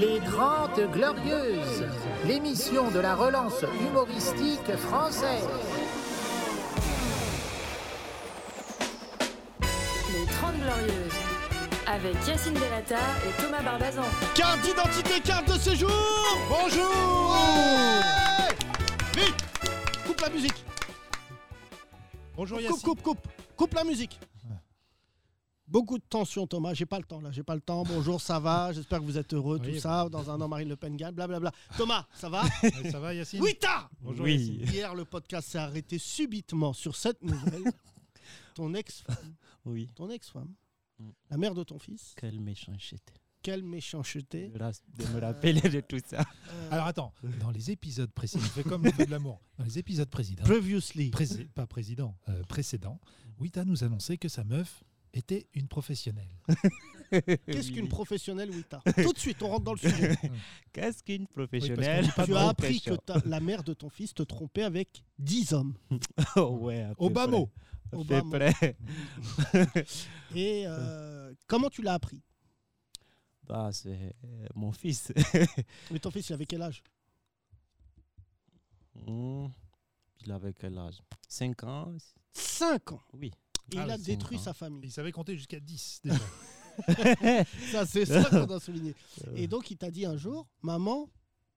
Les Grandes Glorieuses, l'émission de la relance humoristique française. Les 30 Glorieuses. Avec Yacine Delata et Thomas Barbazan. Carte d'identité, carte de séjour Bonjour Vite Coupe la musique Bonjour Coupe, Yacine. coupe, coupe Coupe la musique Beaucoup de tension, Thomas. J'ai pas le temps là. J'ai pas le temps. Bonjour, ça va? J'espère que vous êtes heureux, Oui. tout ça. Dans un an, Marine Le Pen gagne, blablabla. Thomas, ça va? Ça va Yacine? Oui, t'as Bonjour Oui. Yacine. Hier, le podcast s'est arrêté subitement sur cette nouvelle. Ton ex-femme, Oui, ton ex-femme, Mm. la mère de ton fils, quelle méchanceté. quelle méchanceté. De, me rappeler de tout ça. Euh, Alors attends, dans les épisodes précédents, fais comme le feu de l'amour. Dans les épisodes précédents, Previously. pas président, euh, précédents, Wita nous annonçait que sa meuf était une professionnelle. Qu'est-ce qu'une professionnelle, Wita Tout de suite, on rentre dans le sujet. Qu'est-ce qu'une Oui, professionnelle parce tu as appris que ta- la mère de ton fils te trompait avec 10 hommes. Oh, ouais, à peu Obama. près. À peu Obama. près. Et euh, comment tu l'as appris? Bah, c'est euh, mon fils. Mais ton fils, il avait quel âge? Hmm, Il avait quel âge? 5 ans 5 ans? Oui. Et Ah il a détruit sa famille. Il savait compter jusqu'à 10 déjà. Ça, c'est ça qu'on doit souligner. Euh, Et donc, il t'a dit un jour, maman,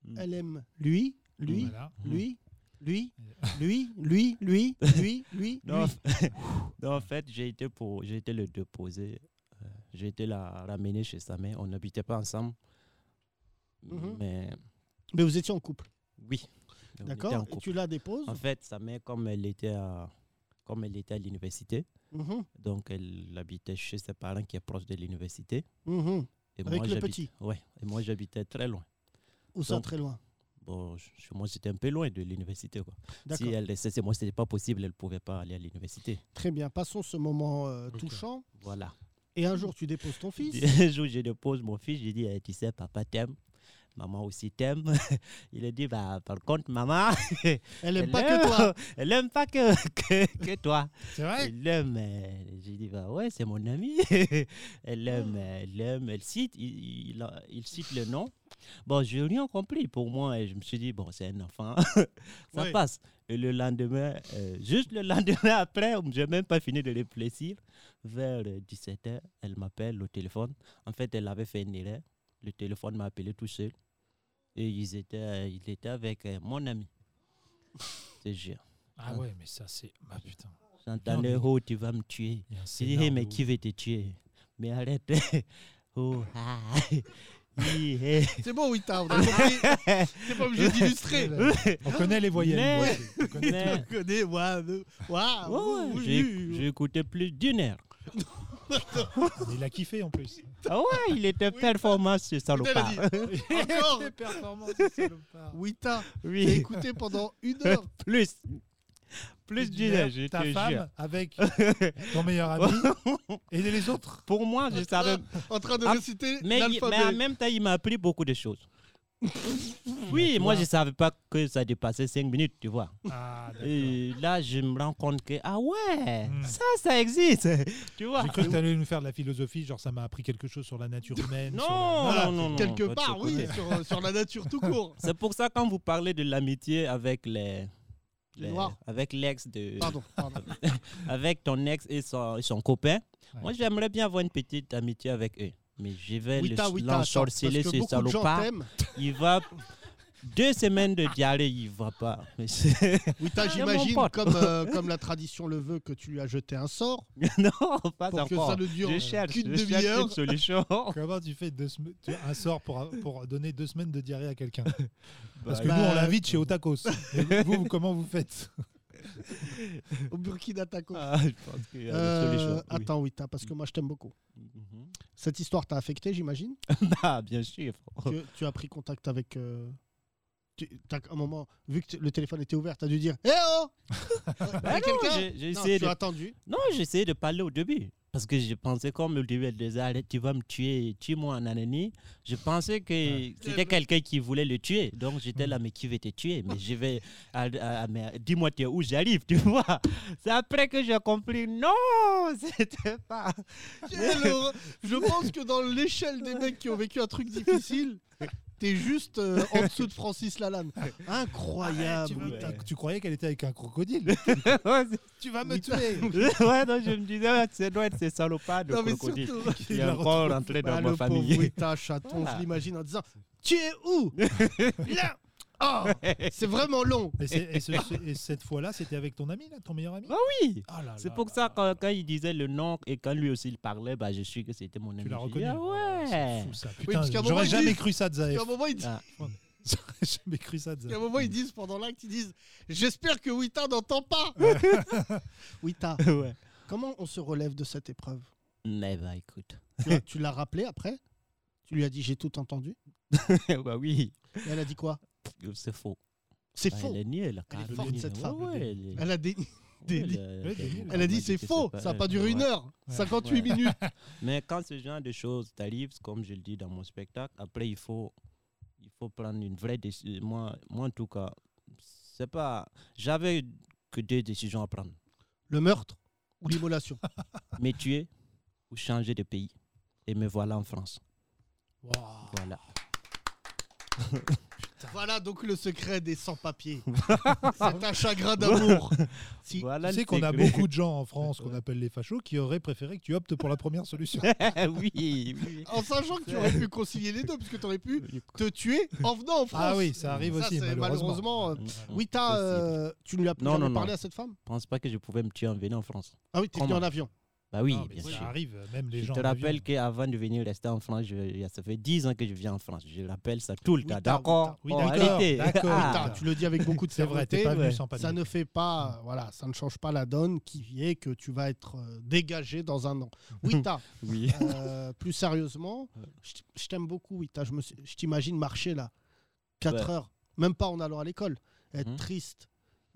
Mm. elle aime lui, lui, Voilà. lui, lui, lui, lui, lui, lui, lui, Non, lui. non, en fait, j'ai été, pour, j'ai été le déposer. euh, j'ai été la ramener chez sa mère. On n'habitait pas ensemble. Mhm. Mais Mais vous étiez en couple, oui. d'accord Et tu la déposes En fait, sa mère, comme elle était à, comme elle était à l'université, Mhm, donc elle habitait chez ses parents qui est proche de l'université. mhm. Et Avec le j'habite- petit Ouais, et moi j'habitais très loin. Où ça, très loin? Bon, je- moi j'étais un peu loin de l'université. Si elle chez moi, c'était pas possible, elle pouvait pas aller à l'université. Très bien. Passons ce moment euh, touchant. Voilà. Et un jour, tu déposes ton fils? Un jour, je dépose mon fils, je dis, Eh, tu sais, papa t'aime. Maman aussi t'aime. Il a dit, bah, par contre, maman, Elle aime pas que toi. Elle aime pas que, que, que toi. C'est vrai Elle aime. euh, J'ai dit, bah ouais, c'est mon ami. elle aime, euh, elle aime, elle cite, il, il, a- il cite le nom. Bon, je n'ai rien compris. Pour moi, et je me suis dit, bon, c'est un enfant. Ça passe. Et le lendemain, euh, juste le lendemain après, je n'ai même pas fini de réfléchir. Vers 17h, elle m'appelle au téléphone. En fait, elle avait fait une erreur. Le téléphone m'a appelé tout seul. Et ils étaient, euh, il était avec euh, mon ami. C'est jure. Ah ouais, mais ça c'est... Bah putain. J'entendais, mais- oh, tu vas me tuer. hey, de mais qui veut te tuer? Mais arrête. oh, ah. C'est bon, compris. T'es pas obligé d'illustrer. On connaît les voyelles. Mais-. On connaît Mais- Je connais, moi. Waouh. Ouais, oui, j'ai- oui. j'ai écouté plus d'une heure. Il a kiffé en plus. Ah ouais, il était performant ce salopard. Encore Les performances, ce salopard. Wita, Oui, écouté pendant une heure. plus. Plus d'une heure, je Ta te femme jure. avec ton meilleur ami et les autres. Pour moi, je savais. En train de Ah, réciter Mais, mais en même temps, il m'a appris beaucoup de choses. Oui, moi, je savais pas que ça dépassait 5 minutes, tu vois. Ah. Et là, je me rends compte que, ah ouais, Hmm. ça, ça existe. tu vois. J'ai cru que tu allais nous faire de la philosophie, genre ça m'a appris quelque chose sur la nature humaine. Non, sur la- non, Voilà, non, non, Quelque part, oui, sur, sur la nature tout court. C'est pour ça, quand vous parlez de l'amitié avec les. Avec l'ex de. Pardon, pardon. Avec ton ex et son, et son copain. Ouais. Moi, j'aimerais bien avoir une petite amitié avec eux. Mais je vais l'ensorceler, ce salopard. Il va. Deux semaines de diarrhée, il va pas. Mais Wita, mon j'imagine, comme, euh, comme la tradition le veut, que tu lui as jeté un sort non, pas pour que ça ne dure je cherche, qu'une je cherche demi-heure. une solution. Comment tu fais deux sem- tu- un sort pour, pour donner deux semaines de diarrhée à quelqu'un? Parce Bah, que nous, bah, on l'invite chez Otakos. Et vous, vous, comment vous faites? au Burkina Faso. ah, je pense qu'il y a Euh, solution. oui. Attends, Wita, parce que moi je t'aime beaucoup. Mhm. Cette histoire t'a affecté, j'imagine? Ah, bien sûr. que tu as pris contact avec. euh, tu- t'as- un moment, vu que le téléphone était ouvert, tu as dû dire Eh oh Bah non, quelqu'un? j'ai- j'ai essayé tu de as attendu. Non, j'essayais de parler au début. Parce que je pensais, comme elle disait, tu vas me tuer, tue-moi en anani. Je pensais que c'était quelqu'un qui voulait le tuer. Donc j'étais là, mais qui veut te tuer? Mais je vais. mais dis-moi t'es où? J'arrive, tu vois. C'est après que j'ai compris, non, c'était pas. Je pense que dans l'échelle des mecs qui ont vécu un truc difficile, T'es juste euh, en dessous de Francis Lalanne. Incroyable. tu, Wita. t'as- tu croyais qu'elle était avec un crocodile Tu vas me Wita. tuer ouais, non, je me disais, ouais, ça doit être ces salopards de Non, mais crocodile surtout- qui Il est a encore rentré dans Ah, ma le pauvre famille. Wita chaton, Voilà. je l'imagine en disant Tu es où? Là Oh, c'est vraiment long. et, c'est- et ce- ce- et cette fois-là, c'était avec ton ami, là, ton meilleur ami? Ah oui Ah là C'est là pour là ça là. quand, quand il disait le nom et quand lui aussi il parlait, bah, je suis que c'était mon ami. Tu l'as J'ai reconnu? Dit, Ah C'est ouais fou, ça. Oui, Putain, parce qu'à un moment, j'aurais jamais dit- cru ça de Et à un moment, ils disent, Ah. J'aurais jamais cru ça de et à un Zaef. moment, ils disent pendant l'acte, ils disent J'espère que Wita n'entend pas. Wita, ouais. comment on se relève de cette épreuve? Mais bah écoute. Tu l'as- Tu l'as rappelé après? Tu lui as dit J'ai tout entendu? Bah oui, Et elle a dit quoi? C'est faux. C'est faux. Elle est niée, elle a Elle est forte, cette femme. ouais, elle est- Elle a, ouais, elle a- Ouais, elle a- des- elle a dit C'est que faux. pas Ça n'a elle. pas duré une Ouais. heure. 58 Ouais. minutes. Mais quand ce genre de choses t'arrive, comme je le dis dans mon spectacle, après il faut, il faut prendre une vraie décision. Moi, moi en tout cas, c'est pas. J'avais que deux décisions à prendre Le meurtre ou l'immolation? Me tuer ou changer de pays. Et me voilà en France. Voilà. Voilà donc le secret des sans-papiers. C'est un chagrin d'amour. Si- voilà Tu sais qu'on a beaucoup de gens en France qu'on appelle les fachos qui auraient préféré que tu optes pour la première solution. oui, oui. En sachant que tu aurais pu concilier les deux, puisque tu aurais pu te tuer en venant en France. Ah oui, ça arrive aussi, malheureusement. malheureusement. euh, Oui, possible. euh, tu ne lui as Non, jamais non, parlé non. à cette femme? Je pense pas que je pouvais me tuer en venant en France. Ah oui, t'es venu Comment en avion. Bah oui, Non, bien ça sûr. arrive, même les Je gens. te en rappelle qu'avant de venir rester en France, je- ça fait 10 ans que je viens en France. Je rappelle ça tout le Oui, temps. D'accord oui, Oh, d'accord, d'accord. Ah. Tu le dis avec beaucoup de panique. Ça ne fait pas, voilà, ça ne change pas la donne qui est que tu vas être euh, dégagé dans un an. Wita, Oui. euh, plus sérieusement, je je t'aime beaucoup, Wita. Je, je t'imagine marcher là, 4 Ouais. heures, même pas en allant à l'école, être Mhm. triste.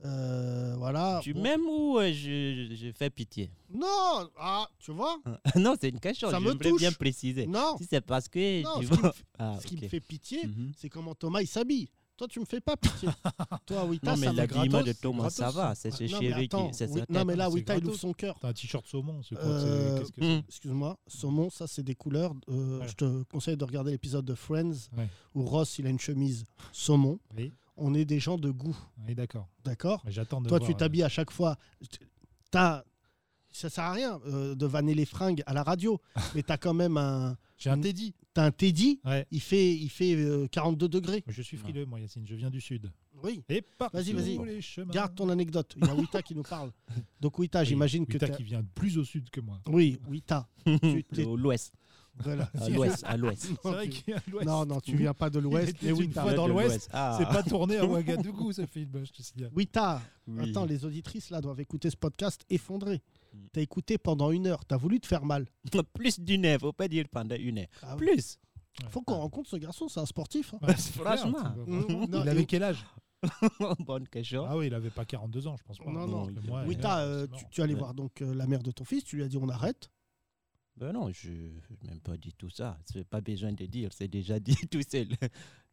Euh, voilà. Tu Bon. m'aimes ou euh, je, je- je fais pitié? Non, ah, tu vois? Non, c'est une question. Ça me J'aimerais bien préciser. Non, Si c'est parce que Non, tu ce qui me vois. fait- Ah, ce qui me fait pitié, Mhm. c'est comment Thomas il s'habille. Toi, tu me fais pas pitié. Toi, Wita, Non, mais l'habillement de Thomas, gratos, ça va. C'est Ah, ce non, mais chéri qui. C'est oui, sa non, mais là, Wita, il ouvre son cœur. T'as un t-shirt saumon, c'est quoi Euh, que Hmm. Excuse-moi, saumon, ça c'est des couleurs. Euh, Ouais. Je te conseille de regarder l'épisode de Friends Ouais. où Ross il a une chemise saumon. Oui, On est des gens de goût, oui, d'accord. d'accord J'attends de Toi, voir, tu euh, t'habilles à chaque fois. T'as, ça sert à rien euh, de vanner les fringues à la radio, mais t'as quand même un, J'ai un Teddy. t'as un Teddy. Ouais. Il fait, il fait euh, 42 degrés. Je suis frileux, moi, Yacine. Je viens du sud. Oui. Et Vas-y, vas-y. les chemins. Garde ton anecdote. Il y a Wita qui nous parle. Donc Wita, Oui, j'imagine que Wita t'as- qui vient plus au sud que moi. Oui, Wita. Tu- t'es- Au l'ouest. Voilà. À l'ouest. À l'ouest. C'est vrai tu- qu'il y a l'ouest. Non, non, tu viens pas de l'Ouest. Mais une Wita. fois dans l'ouest. Ah. C'est pas tourné à Ouagadougou, ce film, je te signale. Wita, Oui. attends, les auditrices là doivent écouter ce podcast effondré. Mm. T'as écouté pendant une heure, t'as voulu te faire mal. Plus d'une heure, faut pas dire pendant une heure. Ah, Plus. Faut qu'on rencontre ce garçon, c'est un sportif. hein. Ouais, Franchement. Mm, non, Il avait quel âge Bonne question. Ah oui, il avait pas 42 ans, je pense pas. Non, non. Moi, là, euh, tu, tu allais Ouais. voir donc euh, la mère de ton fils, tu lui as dit on arrête. Ben non, je n'ai même pas dit tout ça. C'est pas besoin de dire, c'est déjà dit tout seul.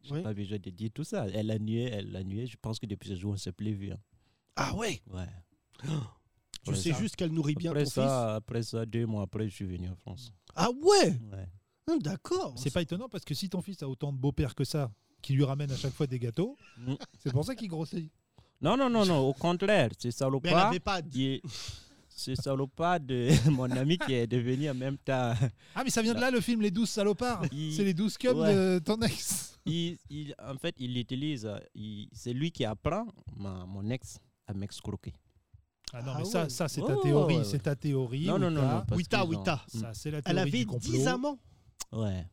J'ai Oui. pas besoin de dire tout ça. Elle a nué, elle a nué. Je pense que depuis ce jour, on ne s'est plus vu. hein. Ah ouais? Ouais. Tu Après sais ça- juste qu'elle nourrit bien après ton ça, après ça, deux mois après, je suis venu en France. fils. Ah ouais? Ouais. Hum, D'accord. C'est pas étonnant parce que si ton fils a autant de beaux-pères que ça, qui lui ramènent à chaque fois des gâteaux, Mm. c'est pour ça qu'il grossit. Non, non, non, non. Au contraire, c'est Mais elle salopard. avait pas dit. C'est salopard de mon ami qui est devenu en même temps. Ah, mais ça vient de là le film Les 12 salopards Il- C'est les 12 cubs Ouais. de ton ex il, il- en fait, il utilise. il- C'est lui qui apprend ma, mon ex à m'excroquer. Ah non, Ah mais ça, ouais. ça c'est ta théorie. ouais. C'est ta théorie. Non, non, non, Wita. non. Wita, Wita. Ça, c'est la Elle théorie avait du complot. 10 amants. Ouais.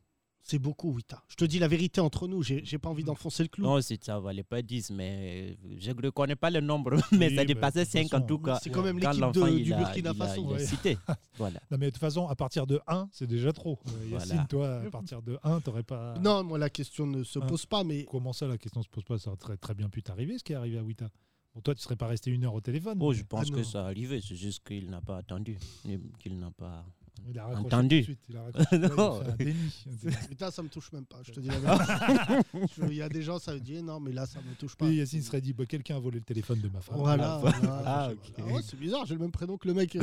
C'est beaucoup, Wita. Je te dis la vérité entre nous, j'ai j'ai pas envie d'enfoncer le clou. Non, c'est- ça valait pas 10, mais euh, je ne reconnais pas le nombre, mais Oui, ça dépassait de toute 5 en façon, tout cas. C'est quand même Quand l'équipe de- du a- Burkina il a- Faso. Il a Ouais. cité. Voilà. Non, mais de toute façon, à partir de 1, c'est déjà trop. Euh, Voilà. Yacine, toi, à partir de 1, t'aurais pas. Non, moi la question ne se pose pas, mais Comment ça, la question se pose pas? Ça aurait très, très bien pu t'arriver, ce qui est arrivé à Wita. Bon, toi, tu serais pas resté une heure au téléphone. Oh, mais- je pense Ah que ça arrivait, c'est juste qu'il n'a pas attendu, qu'il n'a pas Il a raccroché Entendu. tout de suite, il a raccroché. Fait un déni. Putain, ça me touche même pas, je te dis la vérité. Je- Il y a des gens, ça me dit non, mais là, ça me touche pas. Puis Yacine serait dit bah, quelqu'un a volé le téléphone de ma femme. Voilà. voilà. Ah, ah ouais, c'est bizarre, j'ai le même prénom que le mec.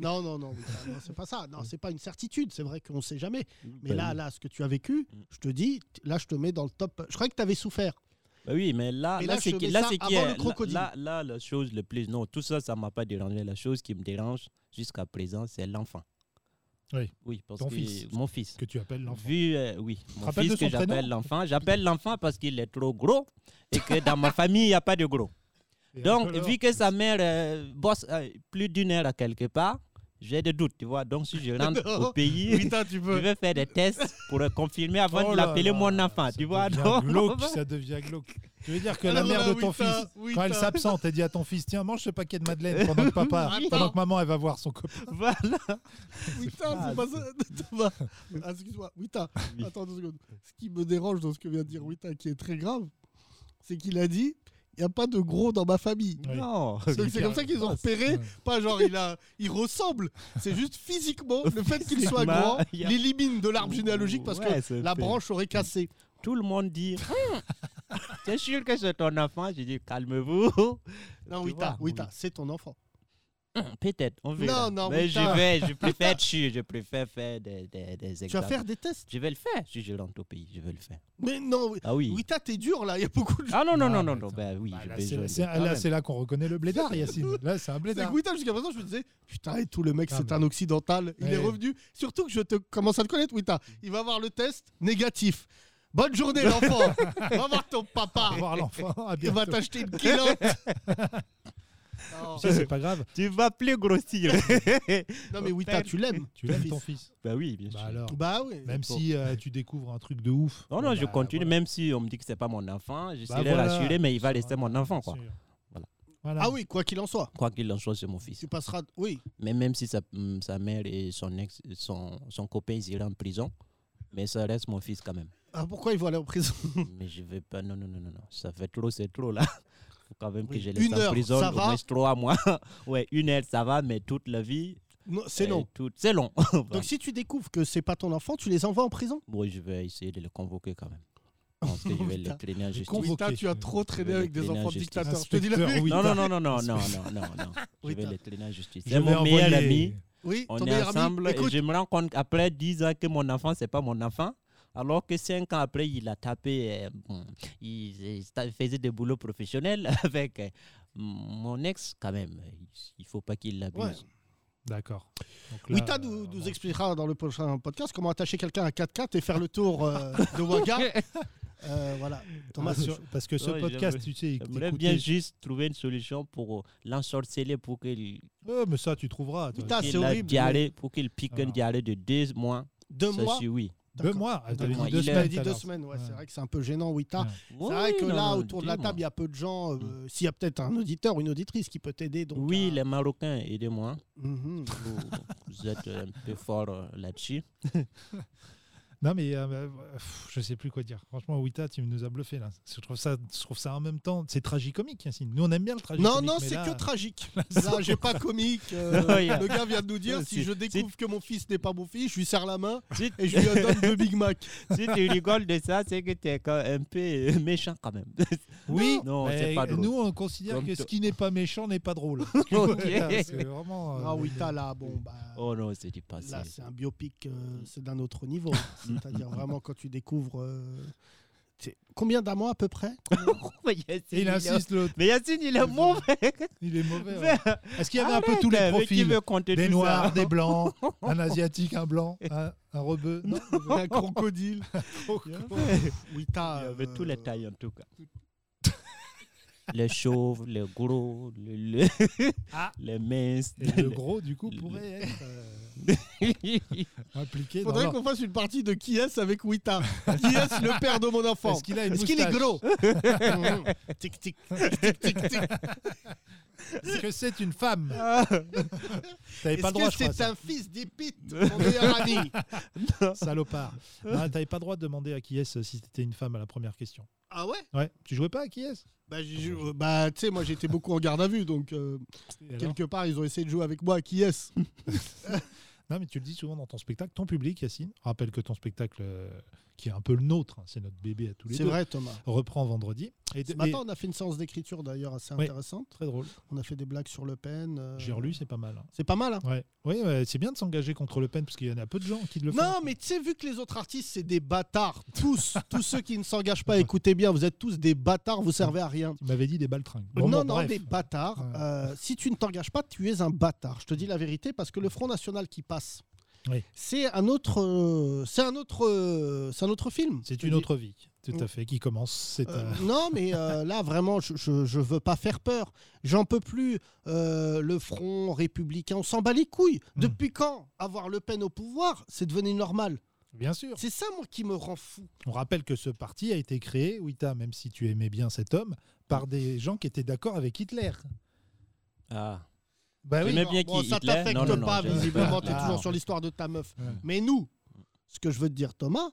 non, non, non, non, c'est pas ça. Non, c'est pas une certitude. C'est vrai qu'on sait jamais. Mais Bah là, là, ce que tu as vécu, je te dis, là, je te mets dans le top. Je croyais que tu avais souffert. Bah oui, mais là, là, c'est qui, là, c'est qui est- là, là, la chose le plus, non, tout ça, ça m'a pas dérangé. La chose qui me dérange jusqu'à présent, c'est l'enfant. Oui. Oui, parce Ton que fils. mon fils. Que tu appelles l'enfant. Vu, euh, oui, mon fils que j'appelle l'enfant. J'appelle l'enfant parce qu'il est trop gros et que dans ma famille, il n'y a pas de gros. Et Donc, vu que sa mère euh, bosse euh, plus d'une heure à quelque part, j'ai des doutes, tu vois. Donc, si je rentre Non. au pays, Wita, tu je peux. vais faire des tests pour confirmer avant Oh de l'appeler mon enfant, tu vois. devient donc- glauque, ça devient glauque. Tu veux dire que la Alors mère là, de ton fils, quand elle s'absente, elle dit à ton fils Tiens, mange ce paquet de madeleine pendant que papa, Attends. pendant que maman, elle va voir son copain. Voilà. Wita, c'est pas ça. Thomas. Ah, Excuse-moi, Wita, attends deux secondes. Ce qui me dérange dans ce que vient de dire Wita, qui est très grave, c'est qu'il a dit il n'y a pas de gros dans ma famille. Oui. Non. C'est comme ça qu'ils ont repéré. Ouais. Pas genre il, a, il ressemble. C'est juste physiquement, le fait qu'il soit grand l'élimine de l'arbre généalogique parce Ouais, que la fait- branche aurait cassé. Tout le monde dit Hum, C'est sûr que c'est ton enfant. Je dis Calmez-vous. Non, Wita, Wita, c'est ton enfant. Hum, Peut-être, on verra. Non, non, Mais je vais, je préfère je préfère faire des, des, des Tu vas faire des tests? Je vais le faire si je rentre au pays, je vais le faire. Mais non, Ah oui. Wita, t'es dur là. Il y a beaucoup de gens. Ah non, non, Ah, non, non, non, attends. bah oui, je là, c'est- là, qu'on reconnaît le blédard, Yacine. Là, c'est un blédard. Wita, jusqu'à présent, je me disais, putain, et tout le mec, Ah, c'est un occidental. Il est revenu. Surtout que je te commence à te connaître, Wita. Il va voir le test négatif. Bonne journée, l'enfant. va voir ton papa. revoir l'enfant. à Il va t'acheter une culotte. Non. Ça, c'est pas grave. Tu vas plus grossir. Non, mais Wita, tu l'aimes. Tu l'aimes ton fils. bah oui, bien Bah sûr. alors, Bah oui. même si euh, tu découvres un truc de ouf. Non, non, je bah, continue, voilà. même si on me dit que c'est pas mon enfant, je Bah serai voilà. rassuré, mais il va rester mon enfant, quoi. Voilà. Voilà. Ah oui, quoi qu'il en soit. Quoi qu'il en soit, c'est mon fils. Tu passeras. Oui. Mais même si sa, hum, sa mère et son ex, son, son copain ils iraient en prison, mais ça reste mon fils quand même. Ah, pourquoi il va aller en prison? Mais je vais pas, non, non, non, non, non. Ça fait trop, c'est trop là. Quand même Oui. que je laisse Une en heure, prison ça au moins trois mois. ouais, une heure, ça va, mais toute la vie. C'est euh, non. tout- C'est long. Donc si tu découvres que c'est pas ton enfant, tu les envoies en prison? Bon, je vais essayer de le convoquer quand même. Je pense que je vais Putain. le traîner en justice. Convoqué. Tu as trop traîné avec des enfants dictateurs. Je te dis la vérité. oui. Non, non, non, non, non, non, non, non, non. Je Oui, vais t'as- le traîner en justice. Je C'est mon meilleur ami. Oui, On ton est meilleur ami. ensemble et Écoute, je me rends compte qu'après 10 ans que mon enfant, c'est pas mon enfant. Alors que 5 ans après, il a tapé, euh, bon, il, faisait des boulots professionnels avec euh, mon ex, quand même. Il faut pas qu'il l'abuse. Ouais. D'accord. Wita euh, nous, nous vraiment, expliquera dans le prochain podcast comment attacher quelqu'un à 4x4 et faire le tour euh, de Waga. Euh, voilà. Thomas, ah, sur- parce que ce Ouais, podcast, tu sais, J'aimerais bien juste trouver une solution pour l'ensorceler pour qu'il Oh, mais ça, tu trouveras. Putain, c'est horrible. diarrhée, pour qu'il pique un Alors. diarrhée de deux mois. Deux Ça, mois. oui. Deux mois. T'avais mois. dit deux Il Tu a- dit deux semaines, ouais, Ouais. c'est vrai que c'est un peu gênant, Wita. Ouais. C'est vrai que Oui, là, autour de la table, il y a peu de gens. euh, S'il y a peut-être un auditeur ou une auditrice qui peut t'aider. donc, Oui, à- les Marocains, aidez-moi. Mhm. Vous, vous êtes un peu fort euh, là-dessus. Non, mais euh, euh, je sais plus quoi dire. Franchement, Wita, tu nous as bluffé là. Je trouve ça, je trouve ça en même temps. C'est tragicomique, Yacine. Nous, on aime bien le tragicomique. Non, non, c'est là- que tragique. Là, j'ai pas comique. euh, Non, a- Le gars vient de nous dire Non, si je découvre que mon fils n'est pas mon fils, je lui serre la main et je lui donne deux Big Mac. si tu rigoles de ça, c'est que tu es un peu euh, méchant quand même. Oui, Non, mais c'est pas drôle. Nous, on considère Comme que ce qui n'est pas méchant n'est pas drôle. Ok. Voilà, c'est vraiment. euh, Ah, Wita, là, bon, bah. Oh non, c'est du passé. Là, c'est un biopic, euh, c'est d'un autre niveau. C'est-à-dire vraiment quand tu découvres. euh, c'est- Combien d'amants à peu près Mais Yacine, Et il insiste l'autre. Mais Yacine, il est mauvais. Il est mauvais. ouais. Est-ce qu'il y avait un peu Arrête, tous les mais Qui profils veut compter Des tout noirs, ça des blancs, un asiatique, un blanc, un, un rebeu. Non, Un crocodile. Wita. Il y avait euh, tous les tailles en tout cas. Les chauves, les gros, les, les, Ah. les minces. Et le gros, du coup, pourrait être euh, impliqué dans Faudrait qu'on fasse une partie de qui est avec Wita? Qui est le père de mon enfant? Est-ce qu'il a une Est-ce qu'il est gros? Tic tic tic tic tic. Est-ce que c'est une femme? Ah. T'avais Est-ce pas le droit, que je crois, c'est ça. un fils d'Épite, mon meilleur ami? Salopard. Non, T'avais pas le droit de demander à qui est-ce si c'était une femme à la première question. Ah ouais? Ouais. Tu jouais pas à qui est-ce? Bah, jou- bah, tu sais, moi j'étais beaucoup en garde à vue, donc euh, quelque part ils ont essayé de jouer avec moi à qui est-ce? Non, mais tu le dis souvent dans ton spectacle, ton public, Yacine, rappelle que ton spectacle, euh, qui est un peu le nôtre, hein, c'est notre bébé à tous les C'est deux, vrai, Thomas. reprend vendredi. Et, Ce matin, on a fait une séance d'écriture d'ailleurs assez intéressante. très drôle. On a fait des blagues sur Le Pen. euh, J'ai relu, c'est pas mal. hein. C'est pas mal, hein Ouais. Oui, ouais, c'est bien de s'engager contre Le Pen parce qu'il y en a peu de gens qui le font. Non, mais tu sais, vu que les autres artistes, c'est des bâtards, tous, tous ceux qui ne s'engagent pas, écoutez bien, vous êtes tous des bâtards, vous servez à rien. Tu m'avais dit des baltringues. Bon, non, bon, non, bref. des bâtards. Euh, si tu ne t'engages pas, tu es un bâtard. Je te dis la vérité parce que le Front National qui passe, Oui. c'est un autre, euh, c'est un autre, euh, c'est un autre film. C'est une autre vie, tout à Ouais. fait, qui commence. C'est Euh, un- non, mais euh, là, vraiment, je, je, je veux pas faire peur. J'en peux plus. Euh, le Front républicain, on s'en bat les couilles. Hmm. Depuis quand avoir Le Pen au pouvoir, c'est devenu normal? Bien sûr. C'est ça, moi, qui me rend fou. On rappelle que ce parti a été créé, Wita, même si tu aimais bien cet homme, par des gens qui étaient d'accord avec Hitler. Ah. Bah oui. Bien bon, qui ça Hitler t'affecte Non, non, non, pas, visiblement. Tu es Ah. toujours sur l'histoire de ta meuf. Ouais. Mais nous, ce que je veux te dire, Thomas,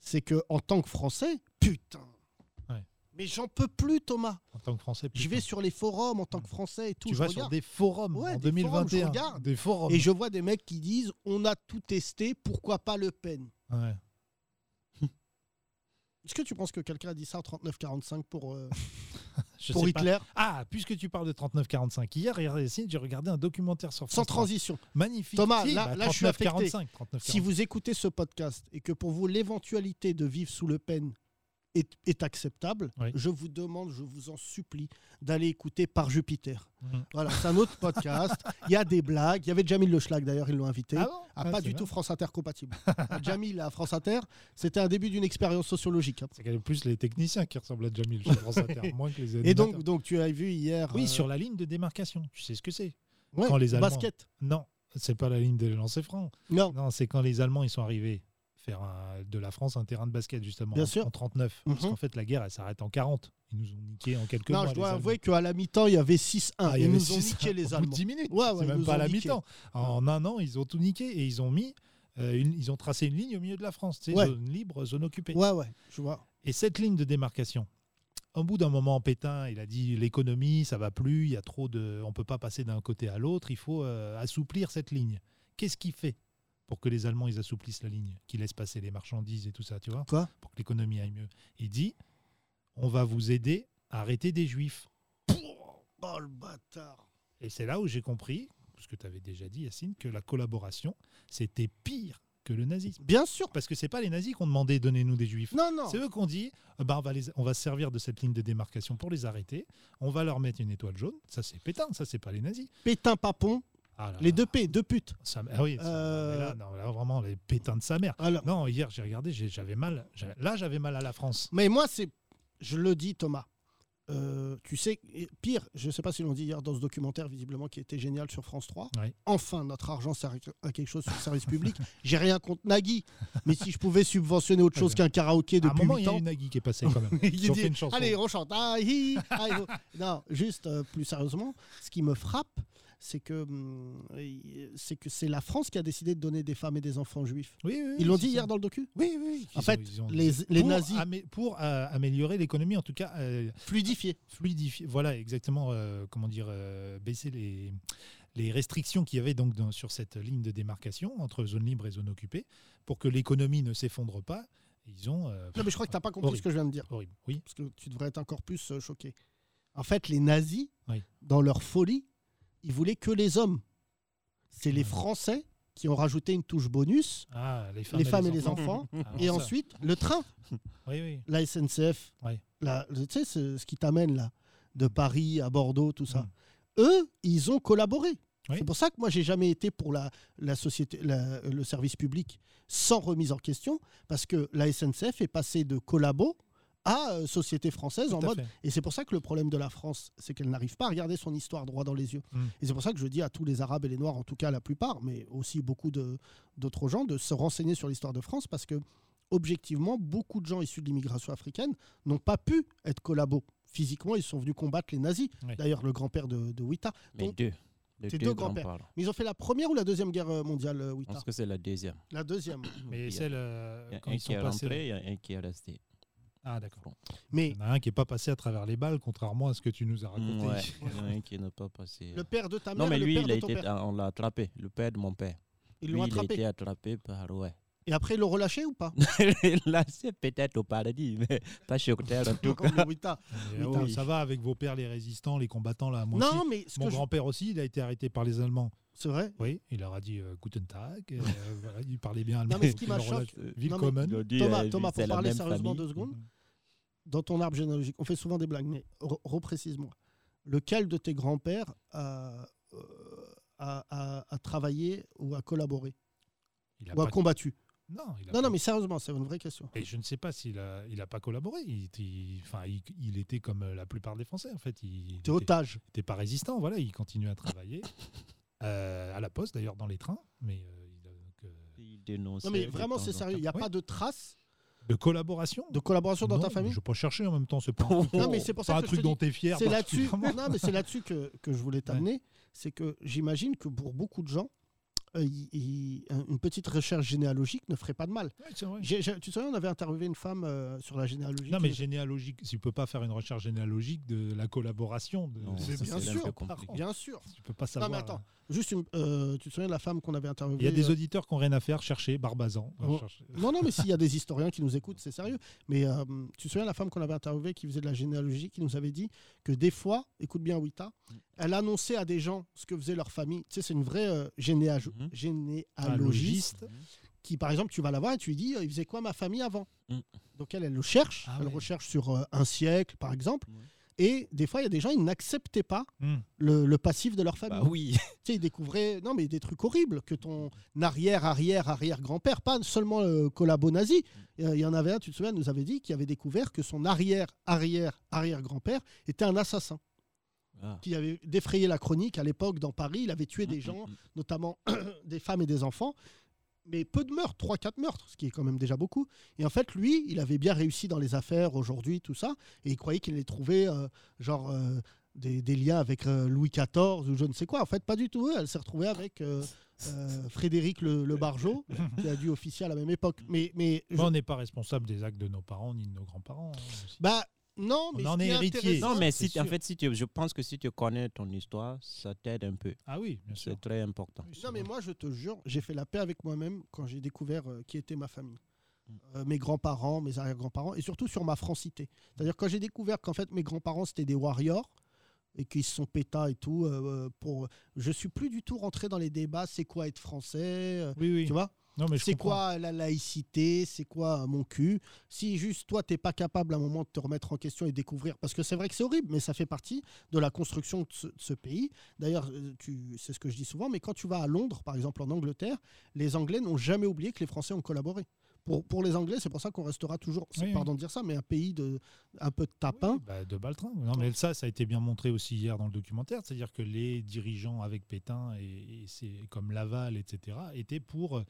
c'est que en tant que Français, putain. Ouais. Mais j'en peux plus, Thomas. En tant que Français, Je putain. vais sur les forums en tant que Français et tout. tu je vas sur regarde. des forums Ouais, en des forums, je 2021. regarde. des forums. Et je vois des mecs qui disent on a tout testé, pourquoi pas Le Pen? Ouais. Est-ce que tu penses que quelqu'un a dit ça en 39-45 pour, euh, Je pour sais pas. Hitler Ah, puisque tu parles de 39-45, hier, j'ai regardé un documentaire sur Sans France 3. transition. Magnifique. Thomas, Si, là- bah, là, je suis affecté. 39-45, 39-45. Si vous écoutez ce podcast et que pour vous l'éventualité de vivre sous Le Pen est, est acceptable, Oui. je vous demande, je vous en supplie, d'aller écouter Par Jupiter. Mhm. Voilà, c'est un autre podcast. Il y a des blagues. Il y avait Jamil Le Schlag d'ailleurs, ils l'ont invité. Ah bon? Ah, Ah, pas du tout France Inter compatible. Jamil à France Inter, c'était un début d'une expérience sociologique. hein. C'est quand même plus les techniciens qui ressemblent à Jamil chez France Inter, moins que les Et animateurs. donc, donc tu as vu hier. Oui, euh, sur la ligne de démarcation. Tu sais ce que c'est? Ouais, quand les Allemands- basket. Non, c'est pas la ligne de lancer franc. Non, Non, c'est quand les Allemands ils sont arrivés faire un- de la France un terrain de basket justement Bien en, sûr. en 39. Parce Mhm. qu'en fait la guerre elle s'arrête en 40. Ils nous ont niqué en quelques non mois. je dois avouer Allemands. qu'à la mi-temps, il y avait 6-1. Ah, ils nous ont niqué au les bout de Allemands. 10 minutes. Ouais, ouais, c'est même pas à la mi-temps. En un an, ils ont tout niqué et ils ont mis, euh, une- ils ont tracé une ligne au milieu de la France, tu sais, Ouais. zone libre, zone occupée. Ouais, ouais, je vois. Et cette ligne de démarcation, au bout d'un moment, Pétain, il a dit l'économie, ça va plus, il y a trop de, on peut pas passer d'un côté à l'autre, il faut euh, assouplir cette ligne. Qu'est-ce qu'il fait? Pour que les Allemands ils assouplissent la ligne, qu'ils laissent passer les marchandises et tout ça, tu vois Quoi? Pour que l'économie aille mieux. Il dit on va vous aider à arrêter des juifs. Oh le bâtard. Et c'est là où j'ai compris, ce que tu avais déjà dit, Yacine, que la collaboration, c'était pire que le nazisme. Bien sûr. Parce que c'est pas les nazis qui ont demandé donnez-nous des juifs. Non, non. C'est eux qui ont dit euh, bah, on, va les- on va se servir de cette ligne de démarcation pour les arrêter. On va leur mettre une étoile jaune. Ça, c'est Pétain, ça, c'est pas les nazis. Pétain Papon, Ah là les deux P, deux putes. ça- ah oui, ça- Euh, là, non, là, vraiment, les pétins de sa mère. Alors, Non, hier, j'ai regardé, j'avais mal. Là, j'avais mal à la France. mais moi, c'est. Je le dis, Thomas. Euh, tu sais, pire, je ne sais pas si l'on dit hier dans ce documentaire, visiblement, qui était génial sur France 3. Oui. Enfin, notre argent sert à quelque chose sur le service public. J'ai rien contre Nagui, mais si je pouvais subventionner autre chose qu'un karaoké à un depuis il 8 y a une Nagui qui est passée quand même. Il dit, une chanson. Allez, on chante. Ah, hi, ah, non, juste euh, plus sérieusement, ce qui me frappe, c'est que hum, c'est que c'est la France qui a décidé de donner des femmes et des enfants juifs. Oui, oui, oui, Ils l'ont dit ça. hier dans le docu Oui, oui. En fait, ont- ils ont- les, les pour nazis amé- pour euh, améliorer l'économie, en tout cas, euh, fluidifiés. fluidifier, voilà exactement, euh, comment dire, baisser les, les restrictions qu'il y avait donc dans- sur cette ligne de démarcation entre zone libre et zone occupée, pour que l'économie ne s'effondre pas. Ils ont Non, mais je crois que tu n'as pas compris Horrible. ce que je viens de dire, horrible. Oui, parce que tu devrais être encore plus choqué. En fait, les nazis, Oui. dans leur folie, ils voulaient que les hommes. C'est les Ouais. Français qui ont rajouté une touche bonus, ah, les femmes, les femmes et les enfants, Alors et ensuite le train. oui, oui. la SNCF, la- tu sais, ce, qui t'amène là, de Paris à Bordeaux, tout ça. Mm. Eux, ils ont collaboré. C'est pour ça que moi, j'ai jamais été pour la, la société, la- le service public sans remise en question, parce que la SNCF est passée de collabo à euh, société française Tout en mode. fait. Et c'est pour ça que le problème de la France, c'est qu'elle n'arrive pas à regarder son histoire droit dans les yeux. Mm. Et c'est pour ça que je dis à tous les Arabes et les Noirs, en tout cas la plupart, mais aussi beaucoup de- d'autres gens, de se renseigner sur l'histoire de France, parce que objectivement, beaucoup de gens issus de l'immigration africaine n'ont pas pu être collabos. Physiquement, ils sont venus combattre les nazis. Oui. D'ailleurs, le grand-père de, de Wita. Mais Donc, deux. Les c'est deux, deux grands-pères. Mais ils ont fait la première ou la deuxième guerre mondiale, euh, Je Wita pense que c'est la deuxième. La deuxième. Mais celle, euh, il y a quand un ils qui sont rentré, il y a un qui est resté. Ah, d'accord. Mais Il y en a un qui n'est pas passé à travers les balles, contrairement à ce que tu nous as raconté. Ouais, il y en a un qui n'est pas passé. le père de ta mère non, mais lui, père il a été, père. on l'a attrapé, le père de mon père. Ils l'ont Oui, il a attrapé. été attrapé par. Ouais. Et après, ils l'ont relâché ou pas? Là, c'est peut-être au paradis, mais pas chez Terre en tout cas. Comme le Wita. Et, Oui, oh, t'as- ça va avec vos pères, les résistants, les combattants, là. Moi aussi. Non, mais ce Mon je- grand-père aussi, il a été arrêté par les Allemands. C'est vrai. Oui, il leur a dit euh, Guten Tag. euh, voilà, il parlait bien allemand. Non, mais ce qui m'a choqué- Willkommen. Dit, Thomas, euh, Thomas, c'est pour la parler même sérieusement famille. deux secondes, dans ton arbre généalogique, on fait souvent des blagues, mais re- reprécise-moi. Lequel de tes grands-pères a, euh, a, a- a travaillé ou a collaboré Il a ou a pas- combattu? Non, il a Non, pas- non, mais sérieusement, c'est une vraie question. Et je ne sais pas s'il a, il a pas collaboré. Il, il- enfin, il, il était comme la plupart des Français, en fait. Il T'es était- otage. était pas résistant. Voilà, il continuait à travailler. Euh, à la poste, d'ailleurs, dans les trains. Mais euh, il a- donc, euh, Il dénonçait Non, mais de vraiment, c'est sérieux. Il n'y a Oui. pas de traces de collaboration. de collaboration dans Non, ta famille Je vais pas chercher en même temps. C'est pas Non, mais c'est pour ça pas un que truc dont tu es fier. C'est là-dessus. particulièrement. Non, mais c'est là-dessus que, que je voulais t'amener. C'est que j'imagine que pour beaucoup de gens, il- il- un- une petite recherche généalogique ne ferait pas de mal. Ouais, vrai. J'ai- j'ai- tu te souviens, on avait interviewé une femme euh, sur la généalogie. Non, mais généalogique, tu peux pas faire une recherche généalogique de la collaboration. De, Non, ça, bien sûr. Bien sûr. Tu peux pas savoir. mais attends, Juste, une- euh, tu te souviens de la femme qu'on avait interviewée Il y a des euh, auditeurs qui n'ont rien à faire, chercher Barbazan. Oh. Chercher- Non, non, mais s'il y a des historiens qui nous écoutent, c'est sérieux. Mais euh, tu te souviens de la femme qu'on avait interviewée qui faisait de la généalogie, qui nous avait dit que des fois, écoute bien Wita. Elle annonçait à des gens ce que faisait leur famille. Tu sais, c'est une vraie euh, généage- Mhm. généalogiste qui, par exemple, tu vas la voir et tu lui dis, euh, il faisait quoi ma famille avant Mm. Donc elle, elle le cherche, Ah elle ouais. recherche sur euh, un siècle, par exemple. Et des fois, il y a des gens, ils n'acceptaient pas Hmm. le, le passif de leur famille. Bah oui. Tu sais, ils découvraient non, mais des trucs horribles que ton arrière, arrière, arrière-grand-père, pas seulement le collabo nazi. Euh, Il y en avait un, tu te souviens, nous avait dit qu'il avait découvert que son arrière, arrière, arrière-grand-père était un assassin Ah. qui avait défrayé la chronique à l'époque dans Paris. Il avait tué des Mm, gens, mm, mm. notamment des femmes et des enfants. Mais peu de meurtres, 3-4 meurtres, ce qui est quand même déjà beaucoup. Et en fait, lui, il avait bien réussi dans les affaires aujourd'hui, tout ça. Et il croyait qu'il allait trouver, euh, genre, euh, des, des liens avec euh, Louis XIV ou je ne sais quoi. En fait, pas du tout. Elle s'est retrouvée avec euh, euh, Frédéric le, le Barjot, qui a dû officier à la même époque. Mais, mais je- on n'est pas responsable des actes de nos parents ni de nos grands-parents. hein, bah, non, On mais en est héritier. intéressant- Non, mais si, en fait, si tu, je pense que si tu connais ton histoire, ça t'aide un peu. Ah oui, bien sûr. C'est très important. Oui, Non, mais moi, je te jure, j'ai fait la paix avec moi-même quand j'ai découvert euh, qui était ma famille. Mm. Euh, mes grands-parents, mes arrière-grands-parents, et surtout sur ma francité. C'est-à-dire quand j'ai découvert qu'en fait mes grands-parents c'était des warriors et qu'ils se sont pétas et tout, euh, pour, je suis plus du tout rentré dans les débats. C'est quoi être français euh, Oui, oui. Tu vois? C'est quoi la laïcité? C'est quoi mon cul? Si juste toi, t'es pas capable à un moment de te remettre en question et découvrir, parce que c'est vrai que c'est horrible, mais ça fait partie de la construction de ce, de ce pays. D'ailleurs, euh, c'est ce que je dis souvent, mais quand tu vas à Londres, par exemple en Angleterre, les Anglais n'ont jamais oublié que les Français ont collaboré. Pour, pour les Anglais, c'est pour ça qu'on restera toujours, Oui, pardon de dire ça, mais un pays de un peu de tapin. Oui, bah, de Baltrin. Non, mais ça, ça a été bien montré aussi hier dans le documentaire. C'est-à-dire que les dirigeants avec Pétain et, et c'est comme Laval, etc., étaient pour euh,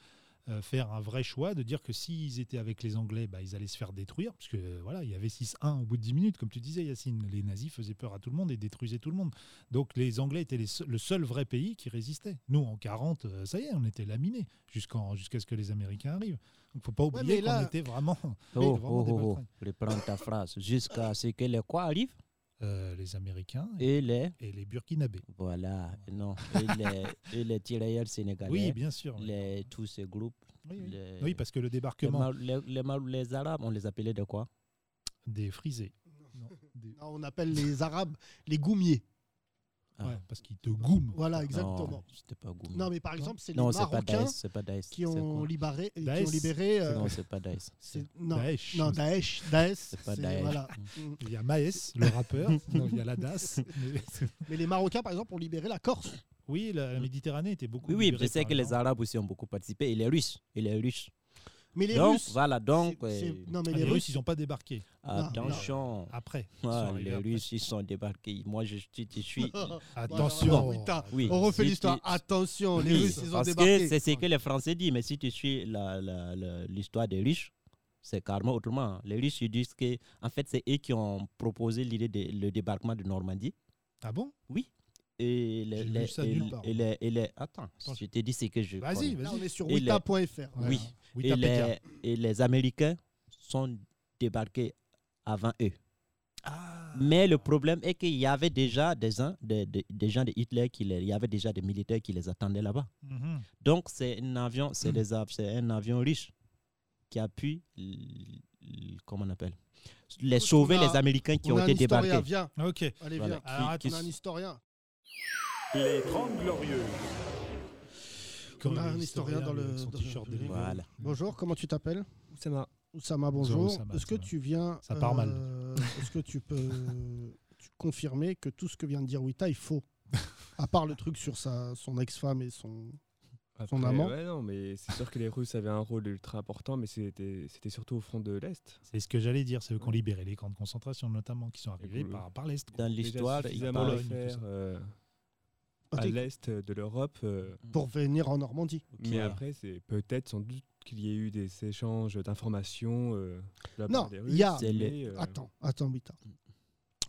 faire un vrai choix de dire que s'ils étaient avec les Anglais, bah, ils allaient se faire détruire. Parce que euh, voilà, il y avait 6-1 au bout de 10 minutes, comme tu disais, Yacine. Les nazis faisaient peur à tout le monde et détruisaient tout le monde. Donc les Anglais étaient les le seul vrai pays qui résistait. Nous, en 40, euh, ça y est, on était laminés jusqu'à ce que les Américains arrivent. Donc faut pas oublier là- qu'on était vraiment, Oh, vraiment oh, oh, oh. Reprends ta phrase. Jusqu'à ce que les quoi arrivent? Euh, les Américains et, et les. et les Burkinabés. Voilà, non. Et les, et les tirailleurs sénégalais. Oui, bien sûr. oui. les, tous ces groupes. Oui, oui. les- Oui, parce que le les, débarquement les, les les Arabes, on les appelait de quoi? Des frisés. Non, des- Non, on appelle les Arabes les goumiers. Ah. ouais, parce qu'ils te goument. Voilà, exactement. Non, c'était pas Goum. Non, mais par exemple, c'est les Non, c'est pas Marocains Daesh. C'est pas Daesh. qui ont libéré, qui Daesh. ont libéré. euh, Non, c'est pas Daesh. c'est- non, Daesh. non, Daesh, Daesh, C'est pas c'est- Daesh. voilà. Il y a Maes, le rappeur. Non, il y a la DAS. Mais- Mais les Marocains, par exemple, ont libéré la Corse. Oui, la, la Méditerranée était beaucoup. Oui, oui, je sais que les. Arabes aussi ont beaucoup participé. Et les Russes. Et les Russes. Mais les donc, Russes. voilà, donc. c'est- c'est- euh, Non, mais Ah, les, les Russes. Russes, ils n'ont pas débarqué attention. après. Ah, les après. Russes, ils sont débarqués. Moi, je, suis- je suis. Attention. Bon, oui, Oui, On refait si l'histoire. tu- Attention, les Oui, Russes, ils ont parce débarqué. que c'est ce que les Français disent, mais si tu suis l'histoire des riches, c'est carrément autrement. Les riches, ils disent que, en fait, c'est eux qui ont proposé l'idée de le débarquement de Normandie. Ah bon? Et les, les- et, nulle part. et les, et les- Attends, je t'ai dit ce que je. Vas-y. Là, on est sur wita.fr. Oui. Oui, Et les, pété. et les Américains sont débarqués avant eux. Ah, Mais le problème est qu'il y avait déjà des, gens- des, des- des gens de Hitler, qui les- il y avait déjà des militaires qui les attendaient là-bas. Mhm. Donc, c'est un avion, c'est c'est un avion riche qui a pu, comment on appelle, les Écoute, sauver, on a- les Américains qui on ont a un été historien, débarqués. viens. Ok. Allez, Voilà. viens. Alors, Qui- On a un historien. Les 30 Glorieux. A un historien dans le- son dans t-shirt public. des Voilà. Bonjour, comment tu t'appelles Oussama. Oussama, bonjour. Oussama, Est-ce que tu viens. Ça part mal. euh, Est-ce que tu peux tu confirmer que tout ce que vient de dire Wita est faux À part le truc sur sa, son ex-femme et son. Son amant Ouais, non, mais c'est sûr que les Russes avaient un rôle ultra important, mais c'était c'était surtout au front de l'Est. C'est ce que j'allais dire, c'est eux qui ont libéré les camps de concentration, notamment, qui sont arrivés par, par l'Est. quoi. Dans l'histoire, il suffisamment parle- à l'Est de l'Europe. euh, Pour venir en Normandie. Mais après, c'est peut-être sans doute qu'il y ait eu des échanges d'informations. euh, de Non, il y a- euh, Attends, attends, Wita.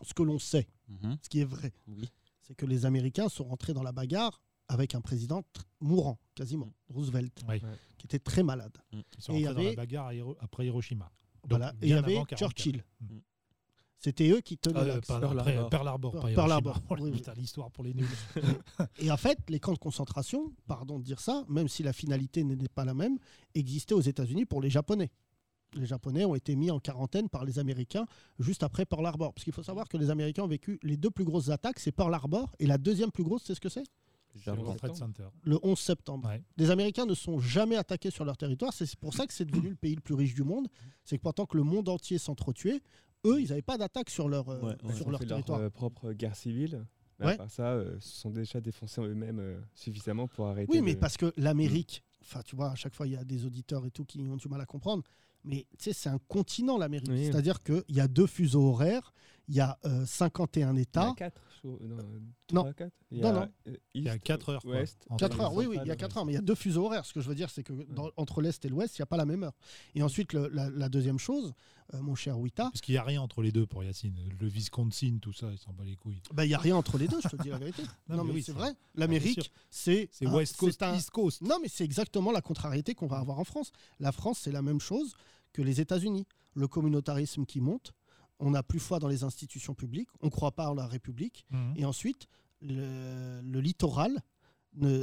Ce que l'on sait, Mhm. ce qui est vrai, Oui. c'est que les Américains sont rentrés dans la bagarre avec un président mourant, quasiment, Mm. Roosevelt, qui était très malade. Ils sont Et il y rentrés dans avait- la bagarre Hiro- après Hiroshima. Donc, Voilà. Et il y avait avant 44. Churchill. Mm. C'était eux qui tenaient Euh, Pearl Harbor. Pearl Harbor, Oh, l'histoire pour les nuls. Et en fait, les camps de concentration, pardon de dire ça, même si la finalité n'était pas la même, existaient aux États-Unis pour les Japonais. Les Japonais ont été mis en quarantaine par les Américains juste après Pearl Harbor. Parce qu'il faut savoir que les Américains ont vécu les deux plus grosses attaques, c'est Pearl Harbor, et la deuxième plus grosse, c'est ce que c'est? Le World Trade Center. Le 11 septembre. Ouais. Les Américains ne sont jamais attaqués sur leur territoire. C'est pour ça que c'est devenu le pays le plus riche du monde. C'est que pendant que le monde entier s'entretuait, eux, ils n'avaient pas d'attaque sur leur, euh, Ouais, sur leur territoire. leur euh, propre guerre civile. Mais Ouais. à part ça, euh, se sont déjà défoncés en eux-mêmes euh, suffisamment pour arrêter. Oui, mais le- parce que l'Amérique, enfin, tu vois, à chaque fois, il y a des auditeurs et tout qui ont du mal à comprendre. Mais tu sais, c'est un continent, l'Amérique. Oui. C'est-à-dire qu'il y a deux fuseaux horaires, il y a euh, 51 Il y a États. quatre, je trouve. non, Non. Il y Non, a, non. euh, Il y a East, 4 heures. quoi, Ouest. entre 4 les- heures, oui, oui, il y a centrales, 4 heures, mais il y a deux fuseaux horaires. Ce que je veux dire, c'est que dans- entre l'Est et l'Ouest, il n'y a pas la même heure. Et ensuite, le- la, la deuxième chose, euh, mon cher Wita, Parce qu'il n'y a rien entre les deux pour Yacine. Le Wisconsin, tout ça, il s'en bat les couilles. bah, il n'y a rien entre les deux, je te dis la vérité. Non, Non, mais mais, oui, c'est vrai. bien L'Amérique, c'est C'est West Coast, c'est un- East Coast. Non, mais c'est exactement la contrariété qu'on va avoir en France. La France, c'est la même chose que les États-Unis. Le communautarisme qui monte, on n'a plus foi dans les institutions publiques, on ne croit pas en la République. Mhm. Et ensuite, le, le littoral,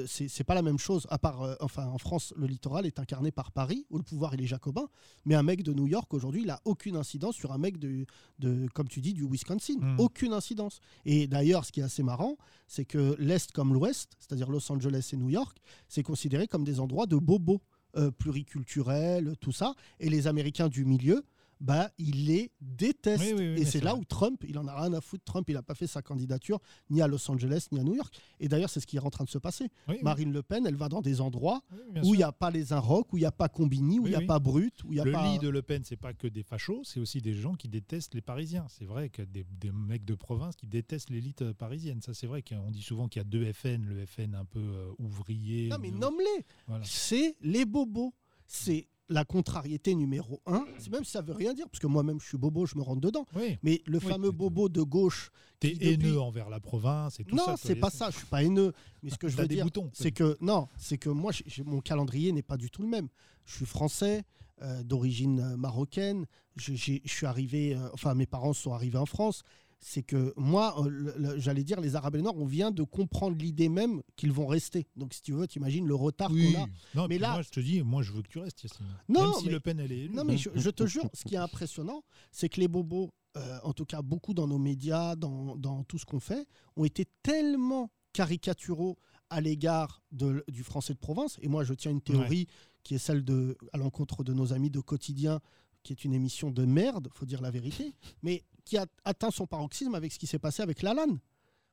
c'est pas la même chose. À part, euh, enfin, en France, le littoral est incarné par Paris, où le pouvoir il est jacobin. Mais un mec de New York aujourd'hui, il a aucune incidence sur un mec de, de comme tu dis, du Wisconsin. Mhm. Aucune incidence. Et d'ailleurs, ce qui est assez marrant, c'est que l'est comme l'ouest, c'est-à-dire Los Angeles et New York, c'est considéré comme des endroits de bobos euh, pluriculturels, tout ça. Et les Américains du milieu. Bah, ils les détestent. Oui, oui, oui, et c'est là vrai. où Trump, il en a rien à foutre. Trump, il n'a pas fait sa candidature ni à Los Angeles ni à New York. Et d'ailleurs, c'est ce qui est en train de se passer. Marine Le Pen, elle va dans des endroits où il n'y a pas les Inrocks, où il n'y a pas Combini, où il n'y a pas Brut, où il n'y a le pas. lit de Le Pen, c'est pas que des fachos, c'est aussi des gens qui détestent les Parisiens. C'est vrai que des, des mecs de province qui détestent l'élite euh, parisienne. Ça, c'est vrai qu'on dit souvent qu'il y a deux FN, le FN un peu euh, ouvrier. Non, mais le- nomme-les. Voilà. C'est les bobos. C'est la contrariété numéro un. C'est même si ça veut rien dire, parce que moi-même, je suis bobo, je me rentre dedans. Oui, Mais le Oui, fameux bobo de gauche. t'es depuis- haineux envers la province et tout ça. Non, c'est pas ça. Je suis pas haineux. Mais ce que je veux dire, c'est que non, c'est que moi, mon calendrier n'est pas du tout le même. Je suis français, euh, d'origine euh, marocaine. Je suis arrivé, euh, enfin, mes parents sont arrivés en France. C'est que moi, euh, j'allais dire, les Arabes et les Noirs, on vient de comprendre l'idée même qu'ils vont rester. Donc, si tu veux, tu imagines le retard Oui. qu'on a. Non, Mais là- moi, je te dis, moi, je veux que tu restes, Yacine. Non, Même si mais- Le Pen, elle est élue. Non, mais je, je te jure, ce qui est impressionnant, c'est que les bobos, euh, en tout cas beaucoup dans nos médias, dans, dans tout ce qu'on fait, ont été tellement caricaturaux à l'égard du français de province. Et moi, je tiens une théorie qui est celle de, à l'encontre de nos amis de Quotidien, qui est une émission de merde, faut dire la vérité, mais qui a atteint son paroxysme avec ce qui s'est passé avec Lalanne.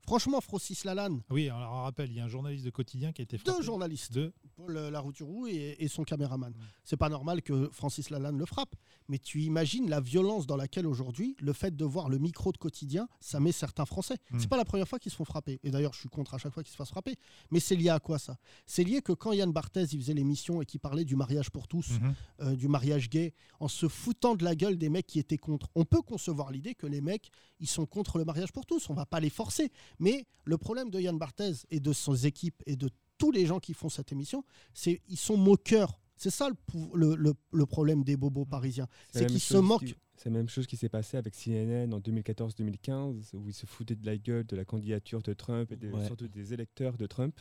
Franchement, Francis Lalanne, Oui, alors on rappelle, il y a un journaliste de quotidien qui a été deux frappé. journalistes, Deux. Paul Larouturou et, et son caméraman. C'est pas normal que Francis Lalanne le frappe, mais tu imagines la violence dans laquelle aujourd'hui, le fait de voir le micro de quotidien, ça met certains Français. Mm. C'est pas la première fois qu'ils se font frapper. Et d'ailleurs, je suis contre à chaque fois qu'ils se fassent frapper. Mais c'est lié à quoi ça? C'est lié que quand Yann Barthès il faisait l'émission et qu'il parlait du mariage pour tous, Mhm. euh, du mariage gay, en se foutant de la gueule des mecs qui étaient contre. On peut concevoir l'idée que les mecs, ils sont contre le mariage pour tous. On va pas les forcer. Mais le problème de Yann Barthès et de ses équipes et de tous les gens qui font cette émission, c'est ils sont moqueurs. C'est ça le, pou- le, le- le problème des bobos parisiens. la C'est qu'ils se moquent. qui- C'est la même chose qui s'est passé avec CNN en 2014-2015, où ils se foutaient de la gueule de la candidature de Trump et des- Ouais. surtout des électeurs de Trump,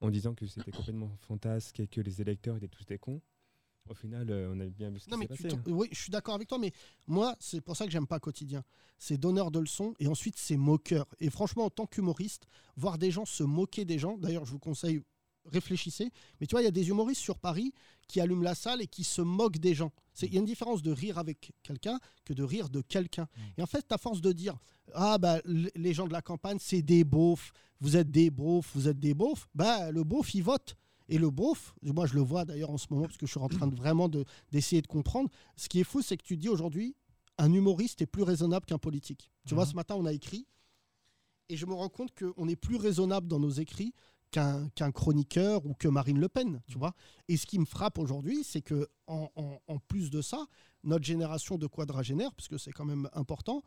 en disant que c'était complètement fantasque et que les électeurs étaient tous des cons. Au final, euh, on a bien vu ce qui Non, s'est mais tu passé. t'en- oui, je suis d'accord avec toi, mais moi, c'est pour ça que j'aime pas quotidien. C'est donneur de leçons et ensuite c'est moqueur. Et franchement, en tant qu'humoriste, voir des gens se moquer des gens, d'ailleurs, je vous conseille, réfléchissez. Mais tu vois, il y a des humoristes sur Paris qui allument la salle et qui se moquent des gens. Il y a une différence de rire avec quelqu'un que de rire de quelqu'un. Et en fait, à force de dire Ah, bah, les gens de la campagne, c'est des beaufs, vous êtes des beaufs, vous êtes des beaufs, bah, le beauf, il vote. Et le beauf, moi je le vois d'ailleurs en ce moment parce que je suis en train de vraiment de- d'essayer de, comprendre. Ce qui est fou, c'est que tu dis aujourd'hui, un humoriste est plus raisonnable qu'un politique. Tu vois, Mhm. ce matin, on a écrit et je me rends compte qu'on est plus raisonnable dans nos écrits qu'un chroniqueur ou que Marine Le Pen, tu vois. Et ce qui me frappe aujourd'hui, c'est que en, en- en plus de ça, notre génération de quadragénaires, parce que c'est quand même important,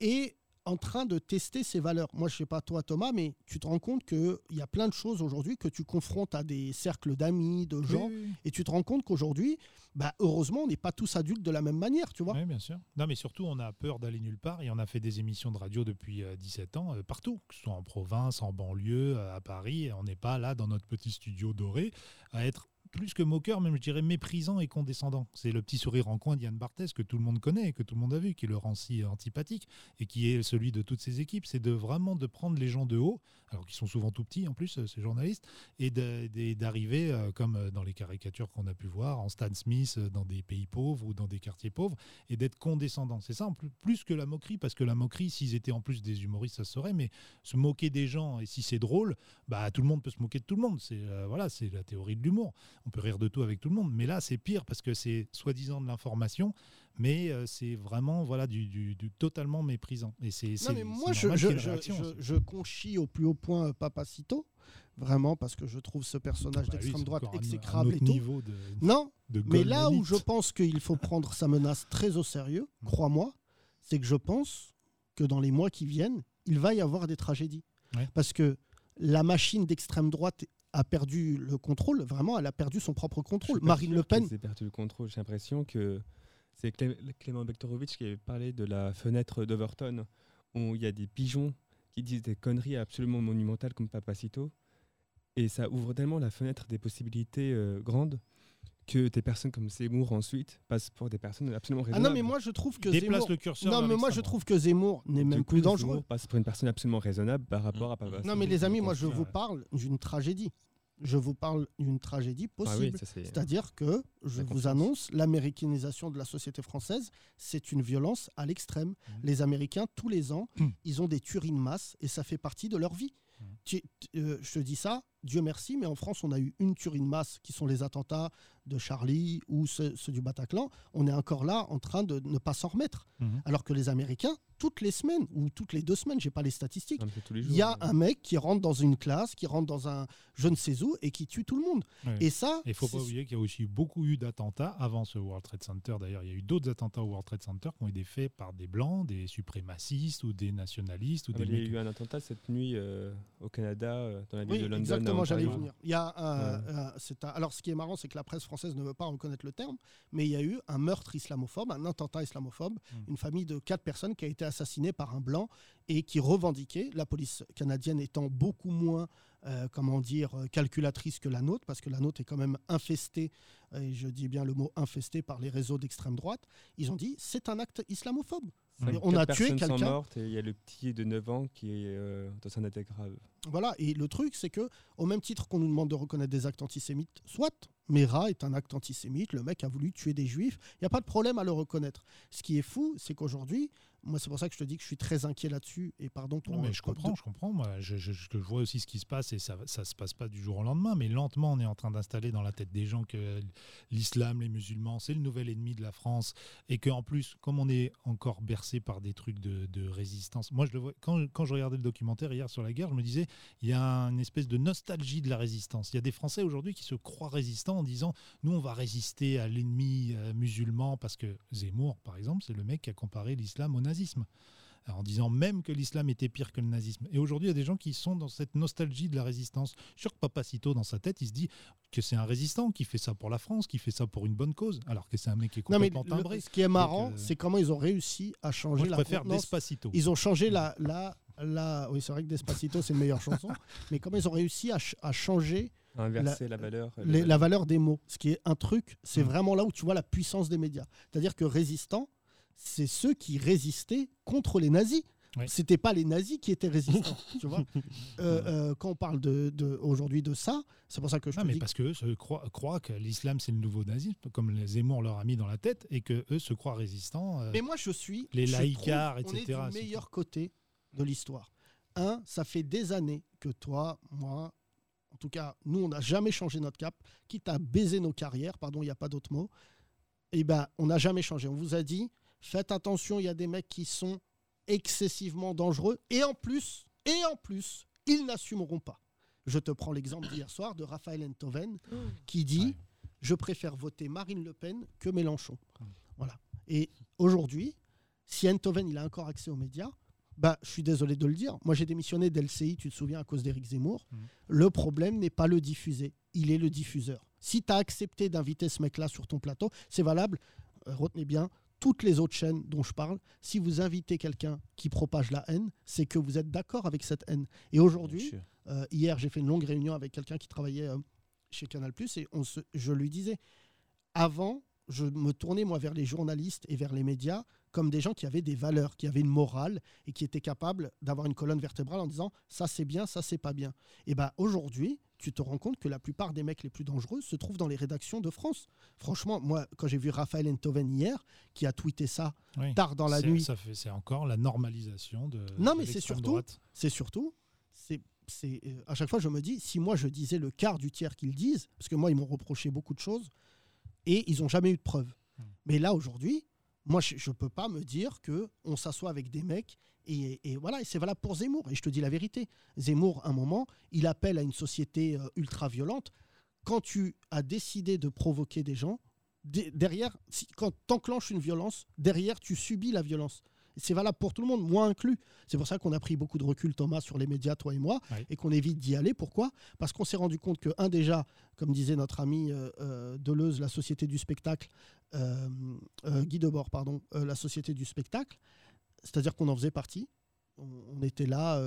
est en train de tester ses valeurs. Moi, je sais pas toi, Thomas, mais tu te rends compte qu'il y a plein de choses aujourd'hui que tu confrontes à des cercles d'amis, de gens, Oui, oui, et tu te rends compte qu'aujourd'hui, bah, heureusement, on n'est pas tous adultes de la même manière, tu vois. Oui, bien sûr. Non, mais surtout, on a peur d'aller nulle part et on a fait des émissions de radio depuis euh, 17 ans, euh, partout, que ce soit en province, en banlieue, euh, à Paris. On n'est pas là dans notre petit studio doré à être plus que moqueur, même je dirais méprisant et condescendant. C'est le petit sourire en coin d'Yann Barthès que tout le monde connaît, que tout le monde a vu, qui le rend si antipathique et qui est celui de toutes ces équipes. C'est de vraiment de prendre les gens de haut, alors qu'ils sont souvent tout petits en plus, euh, ces journalistes, et d'arriver, euh, comme euh, dans les caricatures qu'on a pu voir, en Stan Smith, dans des pays pauvres ou dans des quartiers pauvres, et d'être condescendant. C'est ça, en plus, plus que la moquerie, parce que la moquerie, s'ils étaient en plus des humoristes, ça se saurait, mais se moquer des gens, et si c'est drôle, bah, tout le monde peut se moquer de tout le monde. C'est voilà, c'est la théorie de l'humour. On peut rire de tout avec tout le monde, mais là, c'est pire, parce que c'est soi-disant de l'information, mais euh, c'est vraiment voilà, du, du- du totalement méprisant. Et c'est Non, mais moi, je, normal je, conchis au plus haut point euh, Papacito, vraiment, parce que je trouve ce personnage Bah, d'extrême droite encore un- un exécrable et tout. niveau de, Non, de mais là où je pense qu'il faut prendre sa menace très au sérieux, Mm. crois-moi, c'est que je pense que dans les mois qui viennent, il va y avoir des tragédies. Ouais. Parce que la machine d'extrême droite a perdu le contrôle, vraiment, elle a perdu son propre contrôle. Marine Le Pen, aient perdu le contrôle. J'ai l'impression que c'est Clé- Clément Bektorovitch qui avait parlé de la fenêtre d'Overton, où il y a des pigeons qui disent des conneries absolument monumentales comme Papacito. Et ça ouvre tellement la fenêtre des possibilités euh, grandes que des personnes comme Seymour ensuite passent pour des personnes absolument ah raisonnables. non, mais moi je trouve que Déplace Zemmour... le curseur. Non, mais moi je trouve que Zemmour n'est même coup, plus dangereux. Zemmour passe pour une personne absolument raisonnable par rapport à Papacito. Non, mais les amis, moi je vous parle d'une tragédie. Je vous parle d'une tragédie Ah oui, possible. C'est-à-dire que, je vous annonce, l'américanisation de la société française, c'est une violence à l'extrême. Mhm. Les Américains, tous les ans, Mhm. ils ont des tueries de masse et ça fait partie de leur vie. Tu- t- euh, je te dis ça, Dieu merci, mais en France, on a eu une tuerie de masse qui sont les attentats de Charlie ou ceux, ceux du Bataclan. On est encore là en train de ne pas s'en remettre. Mhm. Alors que les Américains, toutes les semaines ou toutes les deux semaines, j'ai pas les statistiques, il y a un mec qui rentre dans une classe, qui rentre dans un je ne sais où et qui tue tout le monde. Ouais. Et ça, Et il faut pas oublier qu'il y a aussi beaucoup eu d'attentats avant ce World Trade Center. D'ailleurs, il y a eu d'autres attentats au World Trade Center qui ont été faits par des blancs, des suprémacistes ou des nationalistes ou Ah, des il y a eu un attentat cette nuit euh, au Canada, euh, dans la ville Oui, de London. Exactement, j'allais venir. Il y a un- un- c'est un- alors, ce qui est marrant, c'est que la presse française ne veut pas reconnaître le terme, mais il y a eu un meurtre islamophobe, un attentat islamophobe, Mm. une famille de quatre personnes qui a été assassinée par un blanc et qui revendiquait, la police canadienne étant beaucoup moins, euh, comment dire, calculatrice que la nôtre, parce que la nôtre est quand même infestée, et je dis bien le mot infestée par les réseaux d'extrême droite, ils ont dit c'est un acte islamophobe. On a tué quelqu'un. il y a le petit de 9 ans qui est euh, dans un état grave. Voilà, et le truc, c'est que au même titre qu'on nous demande de reconnaître des actes antisémites, soit Mera est un acte antisémite, le mec a voulu tuer des juifs, il n'y a pas de problème à le reconnaître. Ce qui est fou, c'est qu'aujourd'hui, moi c'est pour ça que je te dis que je suis très inquiet là-dessus, et pardon pour... Non, mais je comprends, je comprends. Moi, je, je- je- je vois aussi ce qui se passe et ça ça se passe pas du jour au lendemain, mais lentement, on est en train d'installer dans la tête des gens que l'islam, les musulmans, c'est le nouvel ennemi de la France et qu'en plus, comme on est encore bercé par des trucs de, de résistance, moi, je le vois, quand, quand je regardais le documentaire hier sur la guerre, je me disais, il y a une espèce de nostalgie de la résistance. Il y a des Français aujourd'hui qui se croient résistants en disant, nous, on va résister à l'ennemi euh, musulman parce que Zemmour, par exemple, c'est le mec qui a comparé l'islam au nazisme. en disant même que l'islam était pire que le nazisme. Et aujourd'hui, il y a des gens qui sont dans cette nostalgie de la résistance. Je suis sûr que Papacito, dans sa tête, il se dit que c'est un résistant qui fait ça pour la France, qui fait ça pour une bonne cause, alors que c'est un mec qui est Non, mais complètement le- timbré. ce qui est marrant, euh, c'est comment ils ont réussi à changer Moi, je la préfère. Despacito. Ils ont changé la, la, la... Oui, c'est vrai que Despacito, c'est une meilleure chanson. Mais comment ils ont réussi à, ch- à changer Inverser la, valeur. euh, la valeur des mots Ce qui est un truc, c'est Mm. vraiment là où tu vois la puissance des médias. C'est-à-dire que résistants, c'est ceux qui résistaient contre les nazis. Oui. C'était pas les nazis qui étaient résistants, tu vois. Euh, euh, quand on parle de, de- aujourd'hui de ça, c'est pour ça que je Non, mais dis parce qu'eux se croient, croient que l'islam c'est le nouveau nazisme, comme les Zemmour leur a mis dans la tête, et que eux se croient résistants. euh, Mais moi, je suis. les laïcards, trouve, On est etc., du meilleur côté de l'histoire. Un, ça fait des années que toi, moi, en tout cas, nous, on n'a jamais changé notre cap, quitte à baiser nos carrières, pardon, il n'y a pas d'autre mot. Eh ben, on n'a jamais changé. On vous a dit, faites attention, il y a des mecs qui sont excessivement dangereux, et en plus, et en plus, ils n'assumeront pas. Je te prends l'exemple d'hier soir de Raphaël Enthoven, qui dit Ouais. Je préfère voter Marine Le Pen que Mélenchon. Voilà. Et aujourd'hui, si Enthoven il a encore accès aux médias, bah, je suis désolé de le dire. Moi, j'ai démissionné d'LCI, tu te souviens, à cause d'Éric Zemmour. Mm. Le problème n'est pas le diffuser, il est le diffuseur. Si tu as accepté d'inviter ce mec-là sur ton plateau, c'est valable. Euh, retenez bien, toutes les autres chaînes dont je parle, si vous invitez quelqu'un qui propage la haine, c'est que vous êtes d'accord avec cette haine. Et aujourd'hui, euh, hier, j'ai fait une longue réunion avec quelqu'un qui travaillait euh, chez Canal et on se- je lui disais, avant, je me tournais moi vers les journalistes et vers les médias comme des gens qui avaient des valeurs, qui avaient une morale et qui étaient capables d'avoir une colonne vertébrale en disant ça c'est bien, ça c'est pas bien. Et ben aujourd'hui, tu te rends compte que la plupart des mecs les plus dangereux se trouvent dans les rédactions de France. Franchement, moi, quand j'ai vu Raphaël Enthoven hier, qui a tweeté ça oui. tard dans la nuit, C'est encore la normalisation de. Non, mais c'est surtout- c'est surtout, c'est, c'est, euh, à chaque fois, je me dis, si moi je disais le quart du tiers qu'ils disent, parce que moi, ils m'ont reproché beaucoup de choses, et ils n'ont jamais eu de preuves. Hmm. Mais là, aujourd'hui, moi, je ne peux pas me dire que on s'assoit avec des mecs, et, voilà, et c'est valable pour Zemmour. Et je te dis la vérité, Zemmour, à un moment, il appelle à une société euh, ultra-violente. Quand tu as décidé de provoquer des gens, derrière, quand tu enclenches une violence, derrière, tu subis la violence. C'est valable pour tout le monde, moi inclus. C'est pour ça qu'on a pris beaucoup de recul, Thomas, sur les médias, toi et moi, et qu'on évite d'y aller. Pourquoi? Parce qu'on s'est rendu compte que, un, déjà, comme disait notre ami euh, euh, Deleuze, la société du spectacle, euh, euh, Guy Debord, pardon, la société du spectacle, c'est-à-dire qu'on en faisait partie. On, on était là.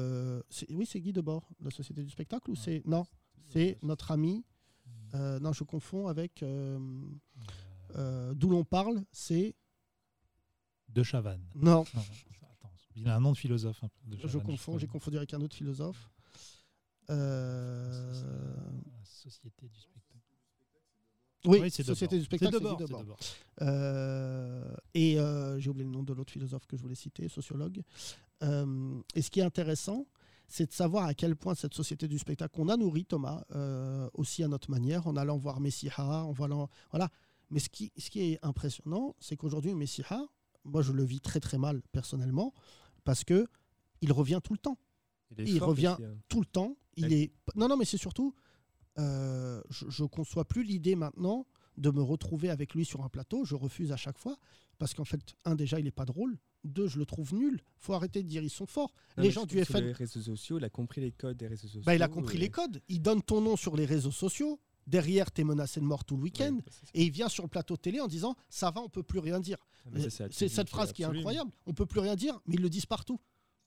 oui, c'est Guy Debord, la société du spectacle, ou c'est. Non, c'est notre ami. non, je confonds avec. D'où l'on parle, c'est. De Chavannes. Non, Non, attends, il a un nom de philosophe. un peu, de je confonds, j'ai confondu avec un autre philosophe. Euh, La Société du spectacle. Oui, c'est Société du spectacle, C'est Debord. Euh, et euh, j'ai oublié le nom de l'autre philosophe que je voulais citer, sociologue. Euh, et ce qui est intéressant, c'est de savoir à quel point cette société du spectacle qu'on a nourri Thomas euh, aussi à notre manière, en allant voir Messiha, en volant, voilà. Mais ce qui, ce qui est impressionnant, c'est qu'aujourd'hui Messiha, moi je le vis très très mal personnellement, parce que il revient tout le temps il revient aussi, hein. tout le temps. Il est non non mais c'est surtout euh, je, je conçois plus l'idée maintenant de me retrouver avec lui sur un plateau. Je refuse à chaque fois parce qu'en fait un déjà il est pas drôle. Deux je le trouve nul. Faut arrêter de dire ils sont forts. Non, les gens du sur FN les réseaux sociaux, il a compris les codes des réseaux sociaux. bah, il a compris les codes. Il donne ton nom sur les réseaux sociaux. Derrière, tu es menacé de mort tout le week-end. Ça. Et il vient sur le plateau télé en disant Ça va, on peut plus rien dire. Ah, C'est cette phrase qui est incroyable. On peut plus rien dire, mais ils le disent partout.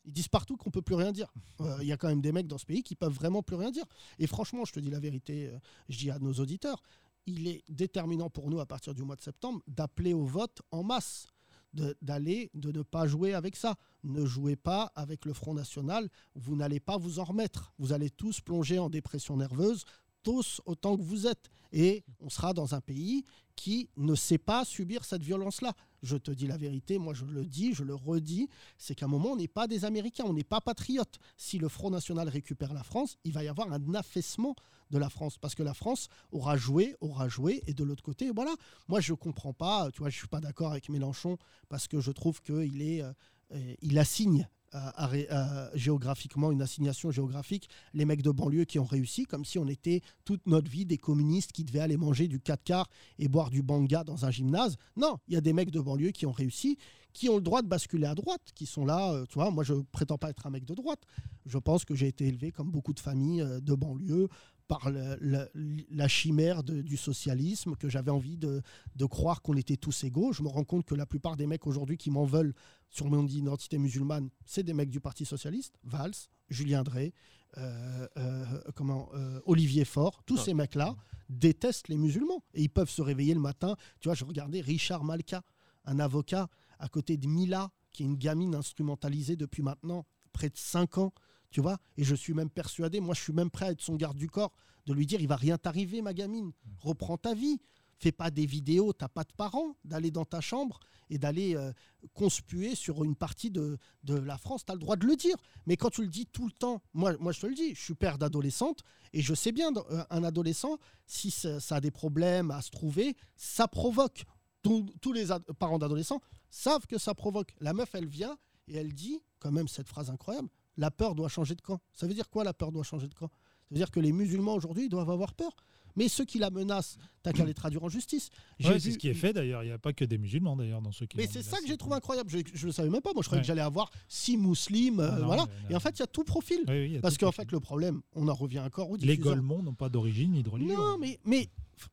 Ils disent partout qu'on peut plus rien dire. Euh, Il y a quand même des mecs dans ce pays qui peuvent vraiment plus rien dire. Et franchement, je te dis la vérité, euh, je dis à nos auditeurs, il est déterminant pour nous à partir du mois de septembre d'appeler au vote en masse, de- d'aller, de, ne pas jouer avec ça. Ne jouez pas avec le Front National. Vous n'allez pas vous en remettre. Vous allez tous plonger en dépression nerveuse, autant que vous êtes. Et on sera dans un pays qui ne sait pas subir cette violence-là. Je te dis la vérité, moi je le dis, je le redis, c'est qu'à un moment, on n'est pas des Américains, on n'est pas patriotes. Si le Front National récupère la France, il va y avoir un affaissement de la France, parce que la France aura joué, aura joué, et de l'autre côté, voilà. Moi, je ne comprends pas, tu vois, je ne suis pas d'accord avec Mélenchon, parce que je trouve qu'il est, euh, euh, il assigne à- géographiquement, une assignation géographique, les mecs de banlieue qui ont réussi, comme si on était toute notre vie des communistes qui devaient aller manger du 4 quarts et boire du banga dans un gymnase. Non, il y a des mecs de banlieue qui ont réussi, qui ont le droit de basculer à droite, qui sont là. euh, tu vois, moi, je prétends pas être un mec de droite. Je pense que j'ai été élevé comme beaucoup de familles euh, de banlieue par la chimère du socialisme, que j'avais envie de croire qu'on était tous égaux. Je me rends compte que la plupart des mecs aujourd'hui qui m'en veulent sur mon identité musulmane, c'est des mecs du Parti socialiste, Valls, Julien Drey, euh, euh, comment, euh, Olivier Faure, tous Ah. ces mecs-là détestent les musulmans et ils peuvent se réveiller le matin. Tu vois, je regardais Richard Malka, un avocat à côté de Mila, qui est une gamine instrumentalisée depuis maintenant près de 5 ans. Tu vois, et je suis même persuadé, moi je suis même prêt à être son garde du corps, de lui dire il va rien t'arriver, ma gamine. Reprends ta vie. Fais pas des vidéos, t'as pas de parents, d'aller dans ta chambre et d'aller euh, conspuer sur une partie de, de la France. Tu as le droit de le dire. Mais quand tu le dis tout le temps, moi, moi je te le dis, je suis père d'adolescente et je sais bien, euh, un adolescent, si ça, ça a des problèmes à se trouver, ça provoque. Tous- tous les parents d'adolescents savent que ça provoque. La meuf, elle vient et elle dit, quand même cette phrase incroyable, la peur doit changer de camp. Ça veut dire quoi, la peur doit changer de camp? Ça veut dire que les musulmans aujourd'hui doivent avoir peur. Mais ceux qui la menacent, t'as qu'à les traduire en justice. Ouais, c'est vu- ce qui est fait d'ailleurs. Il n'y a pas que des musulmans d'ailleurs dans ceux qui. mais c'est ça que j'ai trouvé incroyable. Je ne le savais même pas. Moi, je croyais Ouais. que j'allais avoir six musulmans. euh, Ah non, voilà. non. Et en fait, il y a tout profil. Oui, oui, Parce qu'en fait, le problème, on en revient encore au Les diffuseur. Golemons n'ont pas d'origine ni de religion. Non, mais,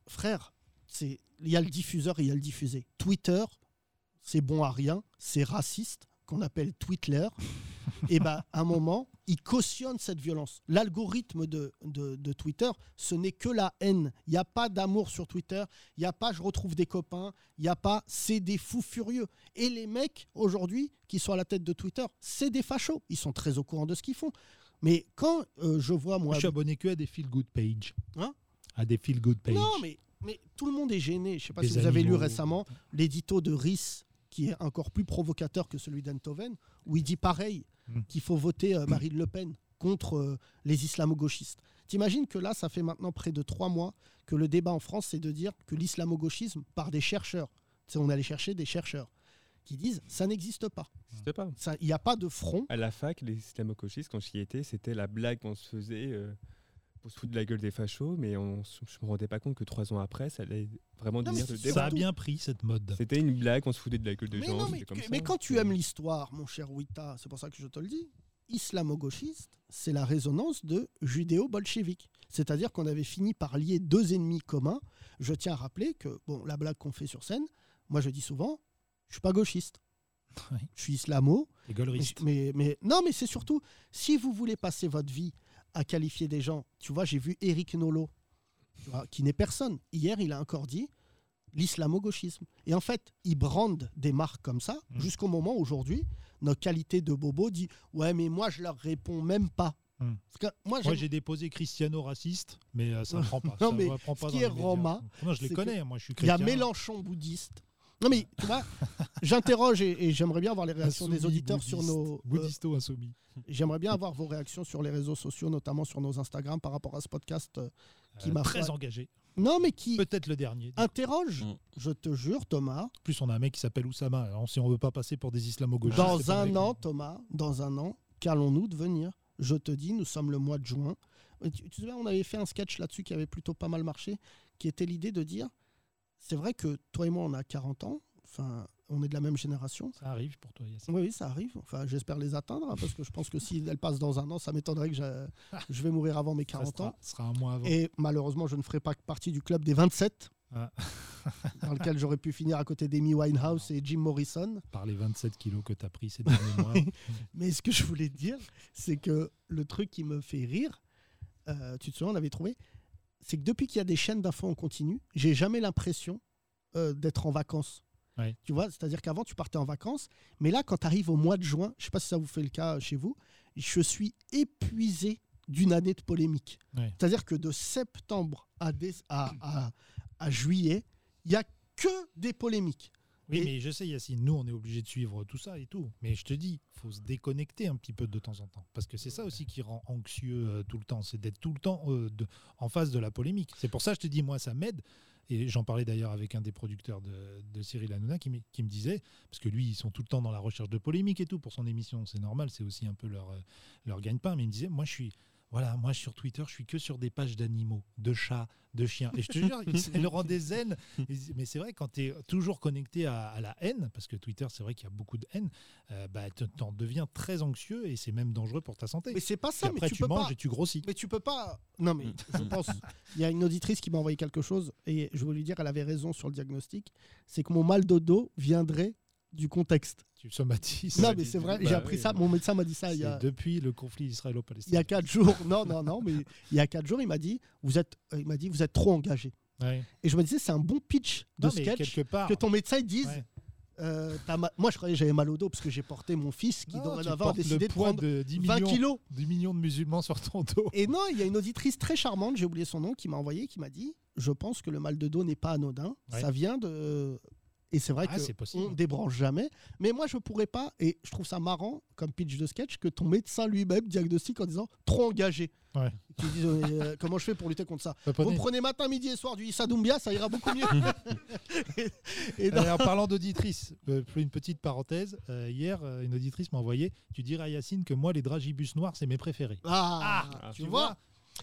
frère, il y a le diffuseur et il y a le diffusé. Twitter, c'est bon à rien, c'est raciste, qu'on appelle Twitler. et ben, à un moment, il cautionne cette violence. L'algorithme de, de, de Twitter, ce n'est que la haine. Il n'y a pas d'amour sur Twitter. Il n'y a pas je retrouve des copains. Il n'y a pas c'est des fous furieux. Et les mecs, aujourd'hui, qui sont à la tête de Twitter, c'est des fachos. Ils sont très au courant de ce qu'ils font. Mais quand euh, je vois, moi. Je suis abonné que à des feel good pages. Hein? À des feel good pages. Non, mais, mais tout le monde est gêné. Je ne sais pas Des si vous avez lu récemment l'édito de Riss, qui est encore plus provocateur que celui d'Enthoven, où il dit pareil, Mm. qu'il faut voter euh, Marine Le Pen contre euh, les islamo-gauchistes. T'imagines que là, ça fait maintenant près de trois mois que le débat en France, c'est de dire que l'islamo-gauchisme, par des chercheurs, on allait chercher des chercheurs qui disent ça n'existe pas. Il n'y a pas de front. À la fac, les islamo-gauchistes, quand j'y étais, c'était la blague qu'on se faisait euh, pour se foutre de la gueule des fachos, mais on, je me rendais pas compte que trois ans après, ça allait vraiment mais devenir débat. Ça a bien pris cette mode. C'était une blague, on se foutait de la gueule de Mais, gens. non, mais, comme mais ça. quand tu aimes l'histoire, mon cher Wita, c'est pour ça que je te le dis, islamo-gauchiste, c'est la résonance de judéo-bolchevique. C'est-à-dire qu'on avait fini par lier deux ennemis communs. Je tiens à rappeler que, bon, la blague qu'on fait sur scène, moi je dis souvent, je suis pas gauchiste. Oui. Je suis islamo. Mais, mais, mais- non, mais c'est surtout, si vous voulez passer votre vie à qualifier des gens, tu vois, j'ai vu Eric vois, qui n'est personne. Hier, il a encore dit l'islamo-gauchisme. Et en fait, il brande des marques comme ça, Mm. jusqu'au moment où aujourd'hui, notre qualité de bobo dit Ouais, mais moi, je leur réponds même pas. Mm. Parce que moi, j'ai déposé Cristiano raciste, mais euh, ça ne prend pas. Non, ça mais prend pas ce qui est. Roma, Non, je les connais. Moi, je suis il y a. Mélenchon bouddhiste. Non, mais tu vois, j'interroge et, et j'aimerais bien avoir les réactions des auditeurs sur nos. euh, Bouddhisto insoumis. J'aimerais bien avoir vos réactions sur les réseaux sociaux, notamment sur nos Instagram par rapport à ce podcast euh, qui Euh, m'a très fait- engagé. Non, mais qui Peut-être le dernier. interroge, Mm. je te jure, Thomas, En plus, on a un mec qui s'appelle Oussama. Alors, si on veut pas passer pour des islamo-gauchistes. dans un an, Thomas, dans un an, qu'allons-nous devenir? Je te dis, nous sommes le mois de juin. Tu, tu te souviens, on avait fait un sketch là-dessus qui avait plutôt pas mal marché, qui était l'idée de dire, c'est vrai que toi et moi, on a 40 ans, enfin, on est de la même génération. Ça arrive pour toi, Yassine. Oui, oui, ça arrive. Enfin, j'espère les atteindre, hein, parce que je pense que si elles passent dans un an, ça m'étonnerait que je, je vais mourir avant mes Ça 40 ans. sera, sera un mois avant. Et malheureusement, je ne ferai pas partie du club des 27, Ah. dans lequel j'aurais pu finir à côté d'Amy Winehouse et Jim Morrison. Par les 27 kilos que tu as pris ces derniers mois. Mais ce que je voulais te dire, c'est que le truc qui me fait rire, euh, tu te souviens, on avait trouvé, c'est que depuis qu'il y a des chaînes d'infos en continu, j'ai jamais l'impression euh, d'être en vacances. Ouais. Tu vois, c'est-à-dire qu'avant, tu partais en vacances, mais là, quand tu arrives au mois de juin, je sais pas si ça vous fait le cas chez vous, je suis épuisé d'une année de polémique. Ouais. C'est-à-dire que de septembre à, dé- à, à- à juillet, il y a que des polémiques. Oui, Et- mais je sais, Yacine, nous, on est obligé de suivre tout ça et tout. Mais je te dis, faut se déconnecter un petit peu de temps en temps. Parce que c'est ça aussi qui rend anxieux euh, tout le temps. C'est d'être tout le temps euh, de- en face de la polémique. C'est pour ça que je te dis, moi, ça m'aide Et j'en parlais d'ailleurs avec un des producteurs de, de Cyril Hanouna qui, me- qui me disait, parce que lui, ils sont tout le temps dans la recherche de polémique et tout pour son émission, c'est normal, c'est aussi un peu leur, euh, leur gagne-pain, mais il me disait, moi je suis, voilà, moi sur Twitter, je suis que sur des pages d'animaux, de chats, de chiens. Et je te jure, c'est le rend des zen. Et- Mais c'est vrai, quand tu es toujours connecté à, à la haine, parce que Twitter, c'est vrai qu'il y a beaucoup de haine, euh, bah, tu en deviens très anxieux et c'est même dangereux pour ta santé. Mais c'est pas ça, après, mais tu, tu peux manges pas. et tu grossis. Mais tu peux pas. Non, mais je pense. Il y a une auditrice qui m'a envoyé quelque chose et je veux lui dire, elle avait raison sur le diagnostic. C'est que mon mal de dos viendrait du contexte. Tu somatises. non, mais c'est vrai, j'ai Bah appris oui. ça. Mon médecin m'a dit ça il y a, depuis le conflit il y israélo-palestinien. a quatre jours. Non, non, non, mais il y a quatre jours, il m'a dit, vous êtes, euh, il m'a dit, vous êtes trop engagé. Ouais. Et je me disais, c'est un bon pitch de Non, sketch part. que ton médecin il dise. ouais. euh, ma- Moi, je croyais que j'avais mal au dos parce que j'ai porté mon fils qui Non, dorénavant a décidé le de poids prendre de 10 20 millions, kilos. 10 millions de musulmans sur ton dos. Et non, il y a une auditrice très charmante, j'ai oublié son nom, qui m'a envoyé, qui m'a dit Je pense que le mal de dos n'est pas anodin. Ouais. Ça vient de. Et c'est vrai Ah, c'est que possible. on débranche jamais. Mais moi, je pourrais pas, et je trouve ça marrant comme pitch de sketch, que ton médecin lui-même diagnostique en disant trop engagé. Ouais. Tu dis euh, comment je fais pour lutter contre ça Vous prenez matin, midi et soir du Issa Doumbia, ça ira beaucoup mieux. et, et dans- Euh, en parlant d'auditrice, euh, une petite parenthèse. euh, hier, euh, une auditrice m'a envoyé Tu dirais à Yacine que moi, les dragibus noirs, c'est mes préférés. Ah, Ah, tu, vois,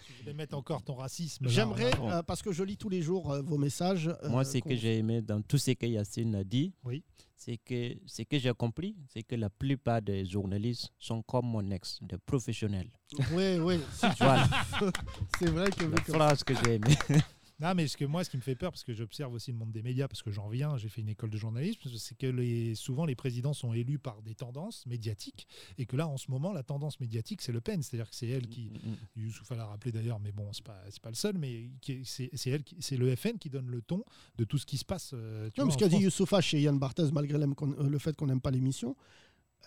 Tu voulais mettre encore ton racisme. J'aimerais, euh, parce que je lis tous les jours euh, vos messages. euh, Moi, ce que j'ai aimé dans tout ce que Yacine a dit, Oui. c'est que ce que j'ai compris, c'est que la plupart des journalistes sont comme mon ex, des professionnels. Oui, oui, Voilà, c'est vrai que. la phrase que j'ai aimée. Non, mais ce que moi, ce qui me fait peur, parce que j'observe aussi le monde des médias, parce que j'en viens, j'ai fait une école de journalisme, c'est que les, souvent les présidents sont élus par des tendances médiatiques, et que là, en ce moment, la tendance médiatique, c'est Le Pen, c'est-à-dire que c'est elle qui, Youssouf l'a rappelé d'ailleurs, mais bon, c'est pas, c'est pas le seul, mais c'est c'est elle, qui- c'est le FN qui donne le ton de tout ce qui se passe. euh, tu Non, mais vois, ce en qu'a dit. Youssoufa chez Yann Barthès, malgré euh, le fait qu'on n'aime pas l'émission,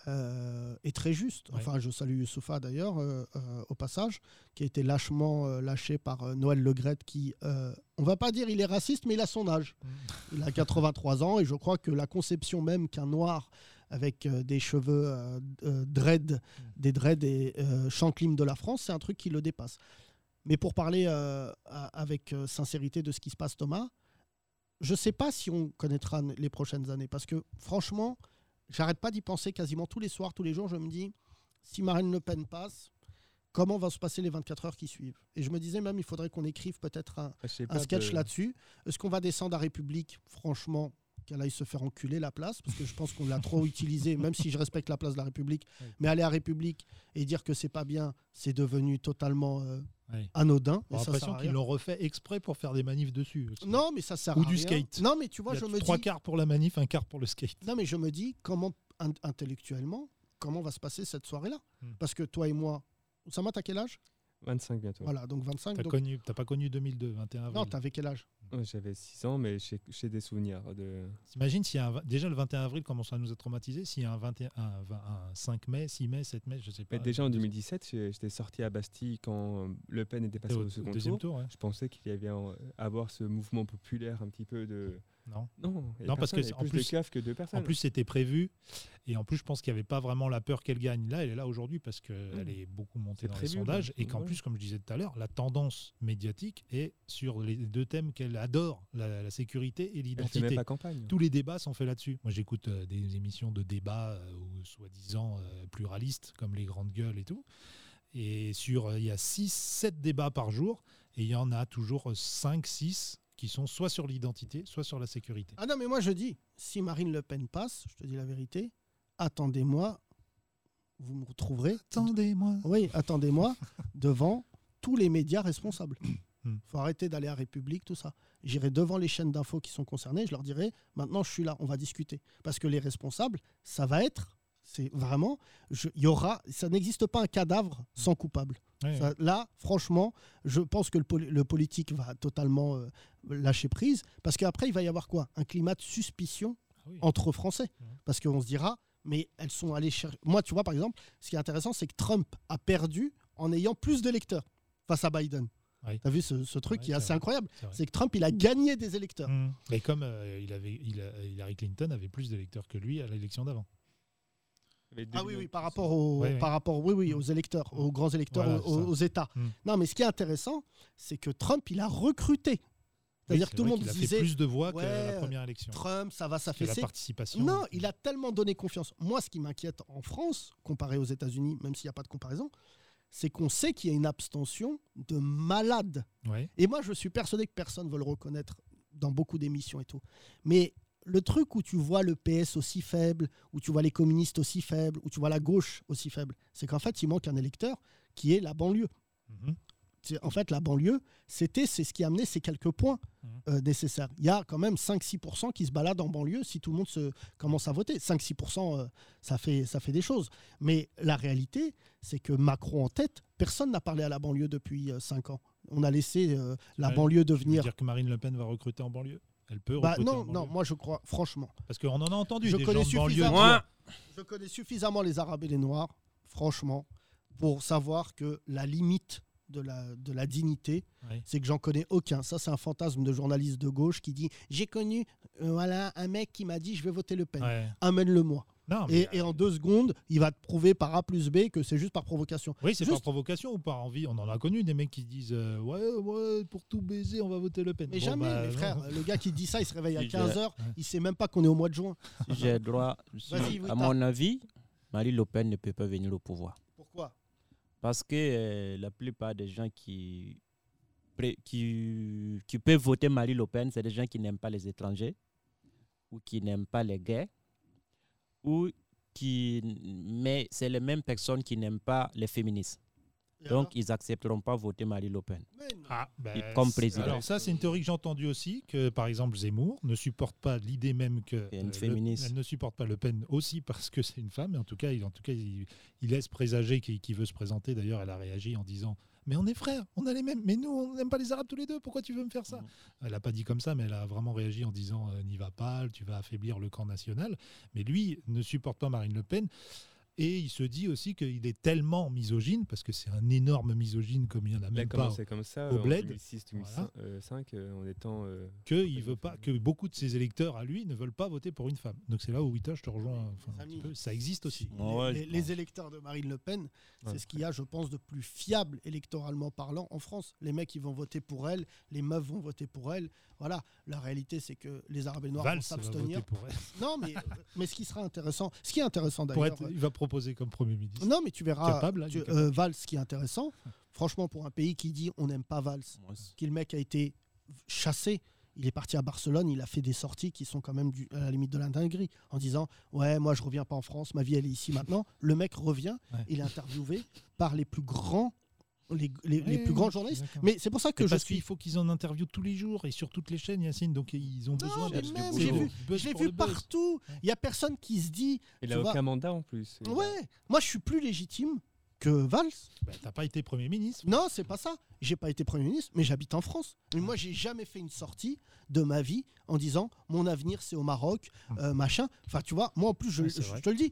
euh, est très juste. Ouais. Enfin, je salue Youssoufa d'ailleurs, euh, euh, au passage, qui a été lâchement lâché par Noël Legrette, qui, on va pas dire il est raciste, mais il a son âge. Mm. Il a 83 ans, et je crois que la conception même qu'un noir avec des cheveux dread, des dreads et l'hymne de la France, c'est un truc qui le dépasse. Mais pour parler avec sincérité de ce qui se passe, Thomas, je ne sais pas si on connaîtra les prochaines années. Parce que franchement, j'arrête pas d'y penser quasiment tous les soirs, tous les jours. Je me dis, si Marine Le Pen passe, comment vont se passer les 24 heures qui suivent? Et je me disais même, il faudrait qu'on écrive peut-être un, pas sketch de- là-dessus. Est-ce qu'on va descendre à République Franchement, qu'elle aille se faire enculer la place, parce que je pense qu'on l'a trop utilisé, même si je respecte la place de la République. Oui. Mais aller à République et dire que c'est pas bien, c'est devenu totalement euh, Ouais. anodin. J'ai et ça sert l'impression qu'ils l'ont refait exprès pour faire des manifs dessus. aussi. Non, mais ça sert Ou à du rien. skate. Non, mais tu vois, Il y je me trois dis. quarts pour la manif, un quart pour le skate. Non, mais je me dis, comment in- intellectuellement, comment va se passer cette soirée-là Hmm. Parce que toi et moi, Oussama, t'as quel âge? 25 bientôt. Voilà, donc 25. T'as donc- connu, t'as pas connu 2002, 21 avril. Non, t'avais quel âge? J'avais 6 ans, mais j'ai des souvenirs de. T'imagines a v- déjà le 21 avril commence à nous être traumatisé, s'il y a un, 21, un, un 5 mai, 6 mai, 7 mai, je sais pas. Mais déjà en 2017, j'ai- j'étais sorti à Bastille quand euh, Le Pen était passé Au, au, second deuxième tour. tour, ouais. Je pensais qu'il y avait en- avoir ce mouvement populaire un petit peu de. Non. Non, Non, parce que en plus, plus- de que de personnes. En plus, c'était prévu. Et en plus, je pense qu'il n'y avait pas vraiment la peur qu'elle gagne. Là, elle est là aujourd'hui parce qu'elle est beaucoup montée dans prévu, les sondages. Et qu'en Ouais. plus, comme je disais tout à l'heure, la tendance médiatique est sur les deux thèmes qu'elle adore la, la sécurité et l'identité. Tous les débats sont faits là-dessus. Moi, j'écoute euh, des émissions de débats euh, ou soi-disant euh, pluralistes, comme les grandes gueules et tout. Et sur, euh, il y a 6, 7 débats par jour. Et il y en a toujours 5, 6 qui sont soit sur l'identité, soit sur la sécurité. Ah non, mais moi je dis, si Marine Le Pen passe, je te dis la vérité, attendez-moi, vous me retrouverez. Attendez-moi. Oui, attendez-moi devant tous les médias responsables. Hmm. faut arrêter d'aller à République, tout ça. J'irai devant les chaînes d'infos qui sont concernées, je leur dirai, maintenant je suis là, on va discuter. Parce que les responsables, ça va être, c'est vraiment, il y aura, ça n'existe pas un cadavre sans coupable. Ça, là, franchement, je pense que le, poli- le politique va totalement euh, lâcher prise, parce qu'après, il va y avoir quoi? Un climat de suspicion Ah oui. entre Français. Ouais. Parce qu'on se dira, mais elles sont allées chercher. Moi, tu vois, par exemple, ce qui est intéressant, c'est que Trump a perdu en ayant plus d'électeurs face à Biden. Oui. Tu as vu ce, ce truc Ouais, qui est assez vrai. incroyable C'est que Trump, il a gagné des électeurs. Mmh. Mais comme euh, il avait, il a- Hillary Clinton avait plus d'électeurs que lui à l'élection d'avant. Il Ah oui, oui, par rapport, aux, Ouais, par rapport oui, oui, aux électeurs, aux grands électeurs, Voilà, aux, États. Mm. Non, mais ce qui est intéressant, c'est que Trump, il a recruté C'est-à-dire Oui, que tout le monde qu'il a fait disait plus de voix que ouais, la première élection. Trump, ça va que s'affaisser. participation. Non, il a tellement donné confiance. Moi, ce qui m'inquiète en France, comparé aux États-Unis, même s'il n'y a pas de comparaison, c'est qu'on sait qu'il y a une abstention de malades. Ouais. Et moi, je suis persuadé que personne ne veut le reconnaître dans beaucoup d'émissions et tout. Mais le truc où tu vois le PS aussi faible, où tu vois les communistes aussi faibles, où tu vois la gauche aussi faible, c'est qu'en fait, il manque un électeur qui est la banlieue. Mhm. En fait, la banlieue, c'était c'est ce qui a amené ces quelques points Mhm. euh, nécessaires. Il y a quand même 5-6% qui se baladent en banlieue si tout le monde se commence à voter. 5-6%, euh, ça, fait, ça fait des choses. Mais la réalité, c'est que Macron en tête, personne n'a parlé à la banlieue depuis 5 ans. On a laissé euh, la Ouais, banlieue Tu veux devenir... dire que Marine Le Pen va recruter en banlieue? Elle peut Bah, recruter en non, non, moi je crois, franchement, Parce qu'on en a entendu Je des connais gens banlieue je connais suffisamment les Arabes et les Noirs, franchement, pour savoir que la limite de la, de la dignité, c'est que j'en connais aucun. Ça, c'est un fantasme de journaliste de gauche qui dit J'ai connu euh, voilà, un mec qui m'a dit Je vais voter Le Pen. Ouais. Amène-le-moi. Non, mais, Et, et en deux secondes, il va te prouver par A plus B que c'est juste par provocation. Oui, c'est Juste- par provocation ou par envie. On en a connu des mecs qui disent euh, ouais, ouais, pour tout baiser, on va voter Le Pen. Mais Bon, jamais, bah, mes frères. Le gars qui dit ça, il se réveille à Si, 15h, Ouais. il sait même pas qu'on est au mois de juin. Si j'ai droit, si- oui, à mon avis, Marine Le Pen ne peut pas venir au pouvoir. Parce que euh, la plupart des gens qui, qui, qui peuvent voter Marine Le Pen, c'est des gens qui n'aiment pas les étrangers, ou qui n'aiment pas les gays, ou qui. Mais c'est les mêmes personnes qui n'aiment pas les féministes. Donc, ils n'accepteront pas voter Marine Le Pen. Ah, ben, comme président. Alors ça, c'est une théorie que j'ai entendue aussi, que par exemple Zemmour ne supporte pas l'idée même que une Le- féministe. elle ne supporte pas Le Pen aussi parce que c'est une femme. En tout cas, il, en tout cas, il, il laisse présager qu'il veut se présenter. D'ailleurs, elle a réagi en disant mais on est frères, on a les mêmes. Mais nous, on n'aime pas les Arabes tous les deux. Pourquoi tu veux me faire ça? Mhm. Elle n'a pas dit comme ça, mais elle a vraiment réagi en disant euh, n'y va pas, tu vas affaiblir le camp national. Mais lui ne supporte pas Marine Le Pen. Et il se dit aussi qu'il est tellement misogyne, parce que c'est un énorme misogyne comme il n'y en a a même pas comme ça au en bled. 2006-2005 en étant. euh, que il veut pas que beaucoup de ses électeurs à lui ne veulent pas voter pour une femme. Donc c'est là où Wita, je te rejoins un petit peu. Ça existe aussi. Les, Ouais, les- je les pense. électeurs de Marine Le Pen, c'est Ouais. ce qu'il y a, je pense, de plus fiable électoralement parlant en France. Les mecs, ils vont voter pour elle, les meufs vont voter pour elle. Voilà, la réalité, c'est que les Arabes et Noirs Valls vont s'abstenir. Non, mais, mais ce qui sera intéressant, ce qui est intéressant d'ailleurs. Proposer comme premier ministre. Non, mais tu verras, Capable, là, tu- euh, Valls, qui est intéressant, franchement, pour un pays qui dit on n'aime pas Valls, qui le mec a été chassé. Il est parti à Barcelone, il a fait des sorties qui sont quand même du- à la limite de la dinguerie, en disant Ouais, moi je reviens pas en France, ma vie elle est ici maintenant. Le mec revient, Ouais. il est interviewé par les plus grands, les, les- les Oui, plus oui, grands journalistes. Mais c'est pour ça que Mais je parce suis. qu'il faut qu'ils en interviewent tous les jours et sur toutes les chaînes, Yacine. Donc ils ont Non, besoin mais de même, j'ai vu- Je l'ai vu partout. Il y a personne qui se dit Il Tu a vois- aucun mandat en plus. Il Ouais, moi je suis plus légitime que Valls. Bah, T'as pas été premier ministre. Non, c'est pas ça. J'ai pas été Premier ministre, mais j'habite en France. Mais moi, j'ai jamais fait une sortie de ma vie en disant mon avenir c'est au Maroc, euh, machin. Enfin, tu vois, moi en plus, je, Ouais, je te le dis,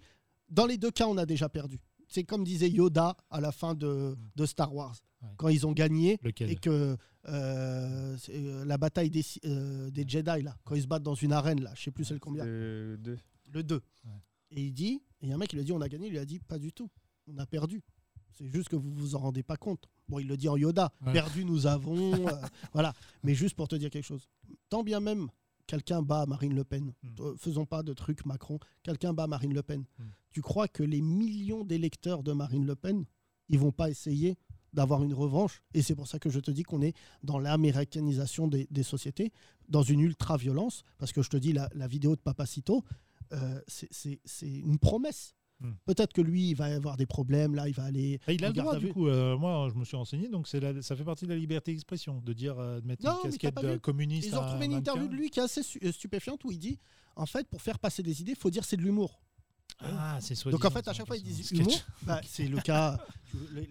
dans les deux cas, on a déjà perdu. C'est comme disait Yoda à la fin de, de Star Wars, Ouais. quand ils ont gagné Lequel et que euh, c'est, euh, la bataille des, euh, des Jedi, là, quand ils se battent dans une arène, là, je sais plus c'est le combien, Euh, deux. le 2. Ouais. Et il dit, et il y a un mec qui lui a dit on a gagné, il lui a dit pas du tout, on a perdu. C'est juste que vous vous en rendez pas compte. Bon, il le dit en Yoda, Ouais. perdu nous avons, euh, voilà. Mais juste pour te dire quelque chose, tant bien même quelqu'un bat Marine Le Pen, Hmm. euh, faisons pas de trucs Macron, quelqu'un bat Marine Le Pen. Hmm. Tu crois que les millions d'électeurs de Marine Le Pen, ils vont pas essayer d'avoir une revanche? Et c'est pour ça que je te dis qu'on est dans l'américanisation des, des sociétés, dans une ultra-violence, parce que je te dis, la, la vidéo de Papacito, euh, c'est une promesse. Hmm. Peut-être que lui, il va avoir des problèmes, là, il va aller... Il a le droit, du coup. euh, moi, je me suis renseigné, donc la- ça fait partie de la liberté d'expression, de dire, euh, de mettre Non, une casquette de communiste. Ils ont à retrouvé une un interview de lui qui est assez euh, stupéfiante où il dit, en fait, pour faire passer des idées, il faut dire c'est de l'humour. Ah, c'est soit Donc en fait, à chaque fois, ils disent humour. Bah, c'est le cas,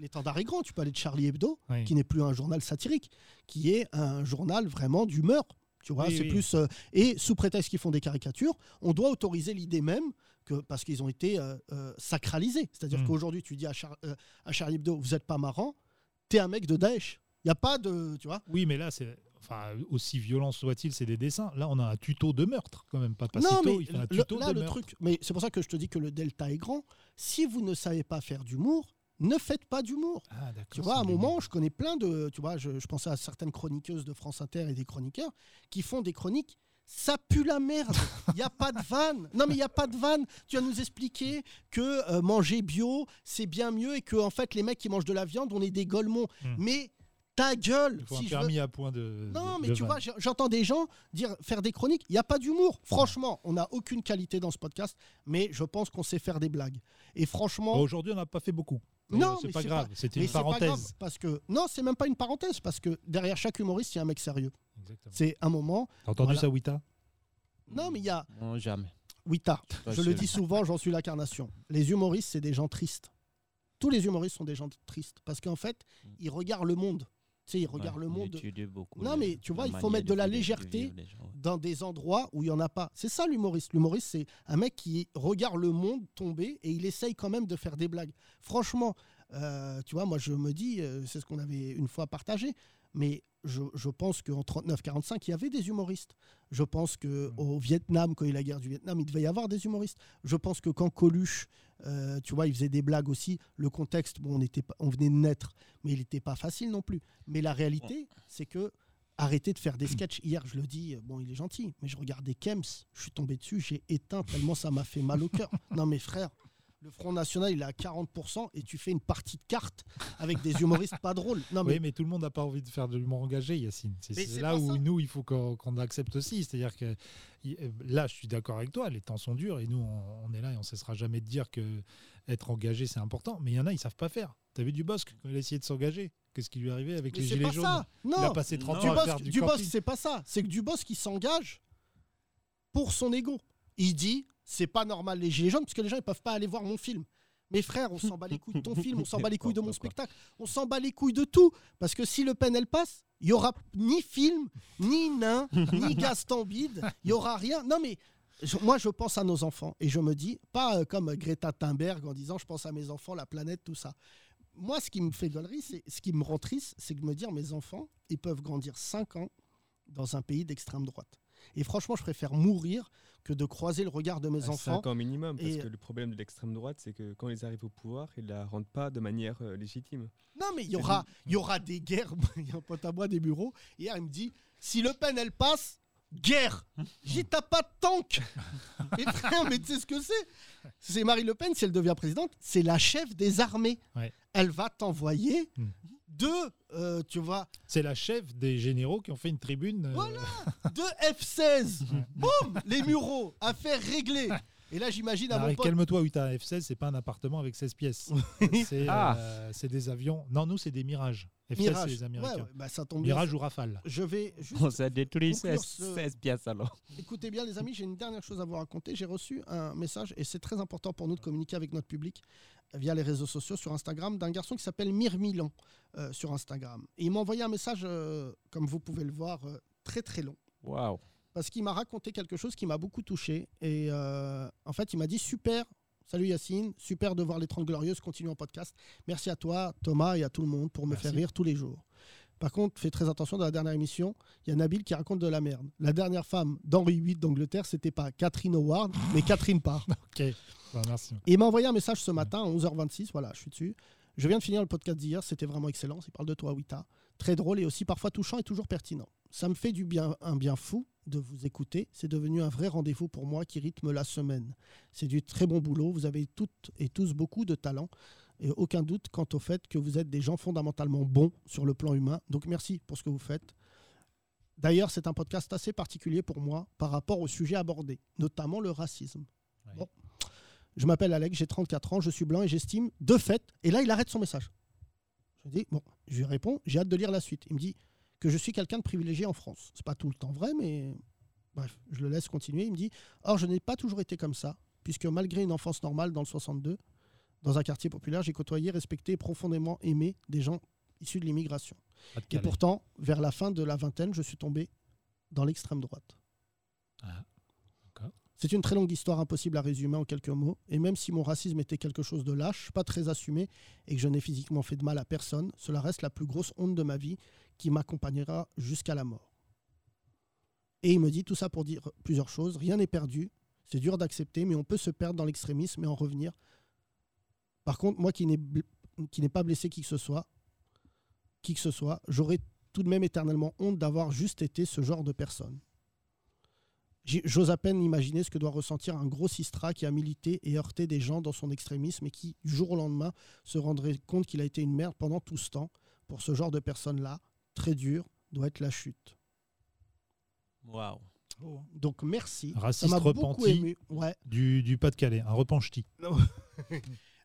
l'étendard est grand. Tu peux aller de Charlie Hebdo, Oui. qui n'est plus un journal satirique, qui est un journal vraiment d'humeur. Tu vois, Oui, c'est oui. plus. euh, et sous prétexte qu'ils font des caricatures, on doit autoriser l'idée même que parce qu'ils ont été euh, euh, sacralisés. C'est-à-dire Mm. qu'aujourd'hui, tu dis à, Char- euh, à Charlie Hebdo, vous n'êtes pas marrant, t'es un mec de Daesh. Il n'y a pas de. Tu vois Oui, mais là, c'est. Enfin, aussi violent soit-il, c'est des dessins. Là, on a un tuto de meurtre, quand même. Pas Non, Pacito, mais il fait un le- tuto là, de le meurtre. truc. Mais c'est pour ça que je te dis que le delta est grand. Si vous ne savez pas faire d'humour, ne faites pas d'humour. Ah, Tu vois, à un moment, je connais plein de. Tu vois, je, je pensais à certaines chroniqueuses de France Inter et des chroniqueurs qui font des chroniques. Ça pue la merde. Il n'y a pas de vanne. Non, mais il n'y a pas de vanne. Tu vas nous expliquer que euh, manger bio, c'est bien mieux et que, en fait, les mecs qui mangent de la viande, on est des golemons. Hmm. Mais ta gueule. Il si un je veux- permis à point de. non, de- mais de tu vanne. vois, j'entends des gens dire faire des chroniques. Il n'y a pas d'humour. Franchement, on n'a aucune qualité dans ce podcast, mais je pense qu'on sait faire des blagues. Et franchement. Bon, Aujourd'hui, on n'a pas fait beaucoup. Mais, Non, euh, c'est pas grave. pas- C'était une c'est pas grave, parenthèse. parce que non, c'est même pas une parenthèse parce que derrière chaque humoriste, il y a un mec sérieux. Exactement. C'est un moment. T'as entendu Voilà. ça, Wita? Non, mais il y a Non, jamais. Wita. Je le dis souvent, j'en suis l'incarnation. Les humoristes, c'est des gens tristes. Tous les humoristes sont des gens tristes parce qu'en fait, ils regardent le monde. Tu sais, ils regardent Ouais, le on monde beaucoup Non, mais tu vois, il faut mettre de la légèreté gens, ouais. dans des endroits où il n'y en a pas. C'est ça l'humoriste. L'humoriste, c'est un mec qui regarde le monde tomber et il essaye quand même de faire des blagues. Franchement, euh, tu vois, moi je me dis, euh, c'est ce qu'on avait une fois partagé, mais je, je pense qu'en 39-45, il y avait des humoristes. Je pense qu'au Vietnam, quand il y a eu la guerre du Vietnam, il devait y avoir des humoristes. Je pense que quand Coluche, euh, tu vois, il faisait des blagues aussi, le contexte, bon, on, était on venait de naître, mais il n'était pas facile non plus. Mais la réalité, c'est que arrêtez de faire des sketchs. Hier, je le dis, bon, il est gentil, mais je regardais Kems, je suis tombé dessus, j'ai éteint tellement ça m'a fait mal au cœur. Non, mais frère, le Front National, il est à 40% et tu fais une partie de cartes avec des humoristes pas drôles. Non, mais Oui, mais tout le monde n'a pas envie de faire de l'humour engagé, Yacine. C'est là où ça. nous, il faut qu'on accepte aussi. C'est-à-dire que euh, là, je suis d'accord avec toi, les temps sont durs et nous, on, on est là et on ne cessera jamais de dire que être engagé, c'est important. Mais il y en a, ils savent pas faire. Tu as vu Dubosc, quand il a essayé de s'engager? Qu'est-ce qui lui est arrivé avec mais les c'est gilets pas jaunes? ça. Il a Non, passé 30 Non, ans à Dubosc, faire du Dubosc, c'est pas ça. C'est que Dubosc qui s'engage pour son ego. Il dit c'est pas normal les gilets jaunes parce que les gens ils peuvent pas aller voir mon film. Mais frère, on s'en bat les couilles de ton film, on s'en bat les couilles de mon spectacle, on s'en bat les couilles de tout. Parce que si Le Pen elle passe, il y aura ni film, ni nain, ni Gaston Bide, il y aura rien. Non mais moi je pense à nos enfants et je me dis pas euh, comme Greta Thunberg en disant je pense à mes enfants, la planète, tout ça. Moi, ce qui me fait gaulerie, c'est ce qui me rend triste, c'est de me dire mes enfants, ils peuvent grandir 5 ans dans un pays d'extrême droite. Et franchement, je préfère mourir que de croiser le regard de mes À enfants. cinq ans minimum, parce Et- que le problème de l'extrême droite, c'est que quand ils arrivent au pouvoir, ils la rendent pas de manière euh, légitime. Non, mais il y aura, il y aura des guerres. Il y a un pote à moi des bureaux. Hier, il me dit si Le Pen, elle passe, guerre. J'ai t'as pas de tank. Et frère, mais tu sais ce que c'est? C'est Marie Le Pen, si elle devient présidente, c'est la chef des armées. Ouais. Elle va t'envoyer Hmm. Deux, euh, tu vois, C'est la chef des généraux qui ont fait une tribune. euh, Voilà. deux F-16. Boum Les Mureaux, affaire réglée. Et là, j'imagine à mon Arrête, pote. Calme-toi, Wita. F16, c'est pas un appartement avec 16 pièces. c'est Ah. euh, c'est des avions. Non, nous, c'est des Mirages. F16, c'est Mirage. les Américains. Ouais, ouais, bah, ça tombe bien. Mirage ou Rafale. Je vais juste On s'est détruit conclure 16, ce- 16 pièces alors. Écoutez bien, les amis, j'ai une dernière chose à vous raconter. J'ai reçu un message, et c'est très important pour nous de communiquer avec notre public via les réseaux sociaux sur Instagram, d'un garçon qui s'appelle Mir Milan euh, sur Instagram. Et il m'a envoyé un message, euh, comme vous pouvez le voir, euh, très très long. Waouh. Parce qu'il m'a raconté quelque chose qui m'a beaucoup touché. Et euh, en fait, il m'a dit Super, salut Yacine, super de voir les 30 Glorieuses continuer en podcast. Merci à toi, Thomas, et à tout le monde pour me Merci. faire rire tous les jours. Par contre, fais très attention, dans la dernière émission, il y a Nabil qui raconte de la merde. La dernière femme d'Henri VIII d'Angleterre, c'était pas Catherine Howard, mais Catherine Parr. Ok. Bah, merci. Et il m'a envoyé un message ce matin à 11h26, voilà, je suis dessus. Je viens de finir le podcast d'hier, c'était vraiment excellent. Il parle de toi, Wita. Très drôle et aussi parfois touchant et toujours pertinent. Ça me fait du bien, un bien fou de vous écouter. C'est devenu un vrai rendez-vous pour moi qui rythme la semaine. C'est du très bon boulot. Vous avez toutes et tous beaucoup de talent et aucun doute quant au fait que vous êtes des gens fondamentalement bons sur le plan humain. Donc merci pour ce que vous faites. D'ailleurs, c'est un podcast assez particulier pour moi par rapport au sujet abordé, notamment le racisme. Bon. Je m'appelle Alex, j'ai 34 ans, je suis blanc et j'estime, de fait, et là il arrête son message. Je dis, bon, je lui réponds, j'ai hâte de lire la suite. Il me dit que je suis quelqu'un de privilégié en France. C'est pas tout le temps vrai, mais bref, je le laisse continuer. Il me dit, or je n'ai pas toujours été comme ça, puisque malgré une enfance normale dans le 62, dans un quartier populaire, j'ai côtoyé, respecté, et profondément aimé des gens issus de l'immigration. Et pourtant, vers la fin de la vingtaine, je suis tombé dans l'extrême droite. Ah. C'est une très longue histoire impossible à résumer en quelques mots. Et même si mon racisme était quelque chose de lâche, pas très assumé, et que je n'ai physiquement fait de mal à personne, cela reste la plus grosse honte de ma vie qui m'accompagnera jusqu'à la mort. Et il me dit tout ça pour dire plusieurs choses. Rien n'est perdu. C'est dur d'accepter, mais on peut se perdre dans l'extrémisme et en revenir. Par contre, moi qui n'ai pas blessé qui que ce soit, qui que ce soit, j'aurais tout de même éternellement honte d'avoir juste été ce genre de personne. J'ose à peine imaginer ce que doit ressentir un gros sistra qui a milité et heurté des gens dans son extrémisme et qui, du jour au lendemain, se rendrait compte qu'il a été une merde pendant tout ce temps. Pour ce genre de personnes-là, très dur, doit être la chute. Waouh. Donc merci. Raciste Ça m'a beaucoup repenti. ému. Ouais. Du, du Pas-de-Calais, un repenchti.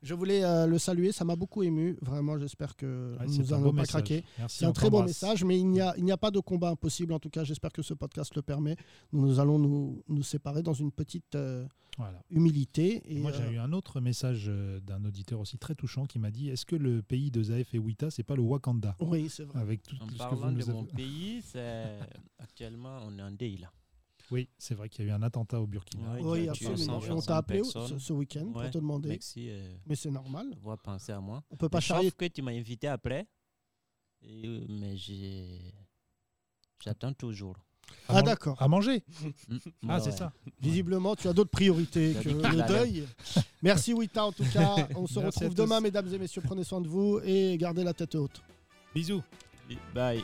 Je voulais euh, le saluer, ça m'a beaucoup ému. Vraiment, j'espère que Ouais, nous c'est un n'allons pas message. craquer. C'est un très beau t'embrasse. message, mais il n'y a, pas de combat impossible. En tout cas, j'espère que ce podcast le permet. Nous, nous allons nous, nous séparer dans une petite euh, Voilà. humilité. Et, Moi, j'ai euh, eu un autre message d'un auditeur aussi très touchant qui m'a dit Est-ce que le pays de Zaef et Wita, c'est pas le Wakanda? Oui, c'est vrai. Avec tout, En tout ce que parlant vous de nous mon pays, actuellement on est en deuil là. Oui, c'est vrai qu'il y a eu un attentat au Burkina. Oui, absolument. 100 Et on t'a appelé ce, ce week-end pour te demander. Merci euh, Mais c'est normal. à moi. On peut pas Mais charrier. Sauf que tu m'as invité après, et, euh, mais j'attends toujours. À Ah, d'accord. À manger Mm, Ah, c'est ouais. ça. Visiblement, tu as d'autres priorités que le deuil. Merci Wita en tout cas. On se Merci retrouve demain, mesdames et messieurs. Prenez soin de vous et gardez la tête haute. Bisous. Bye.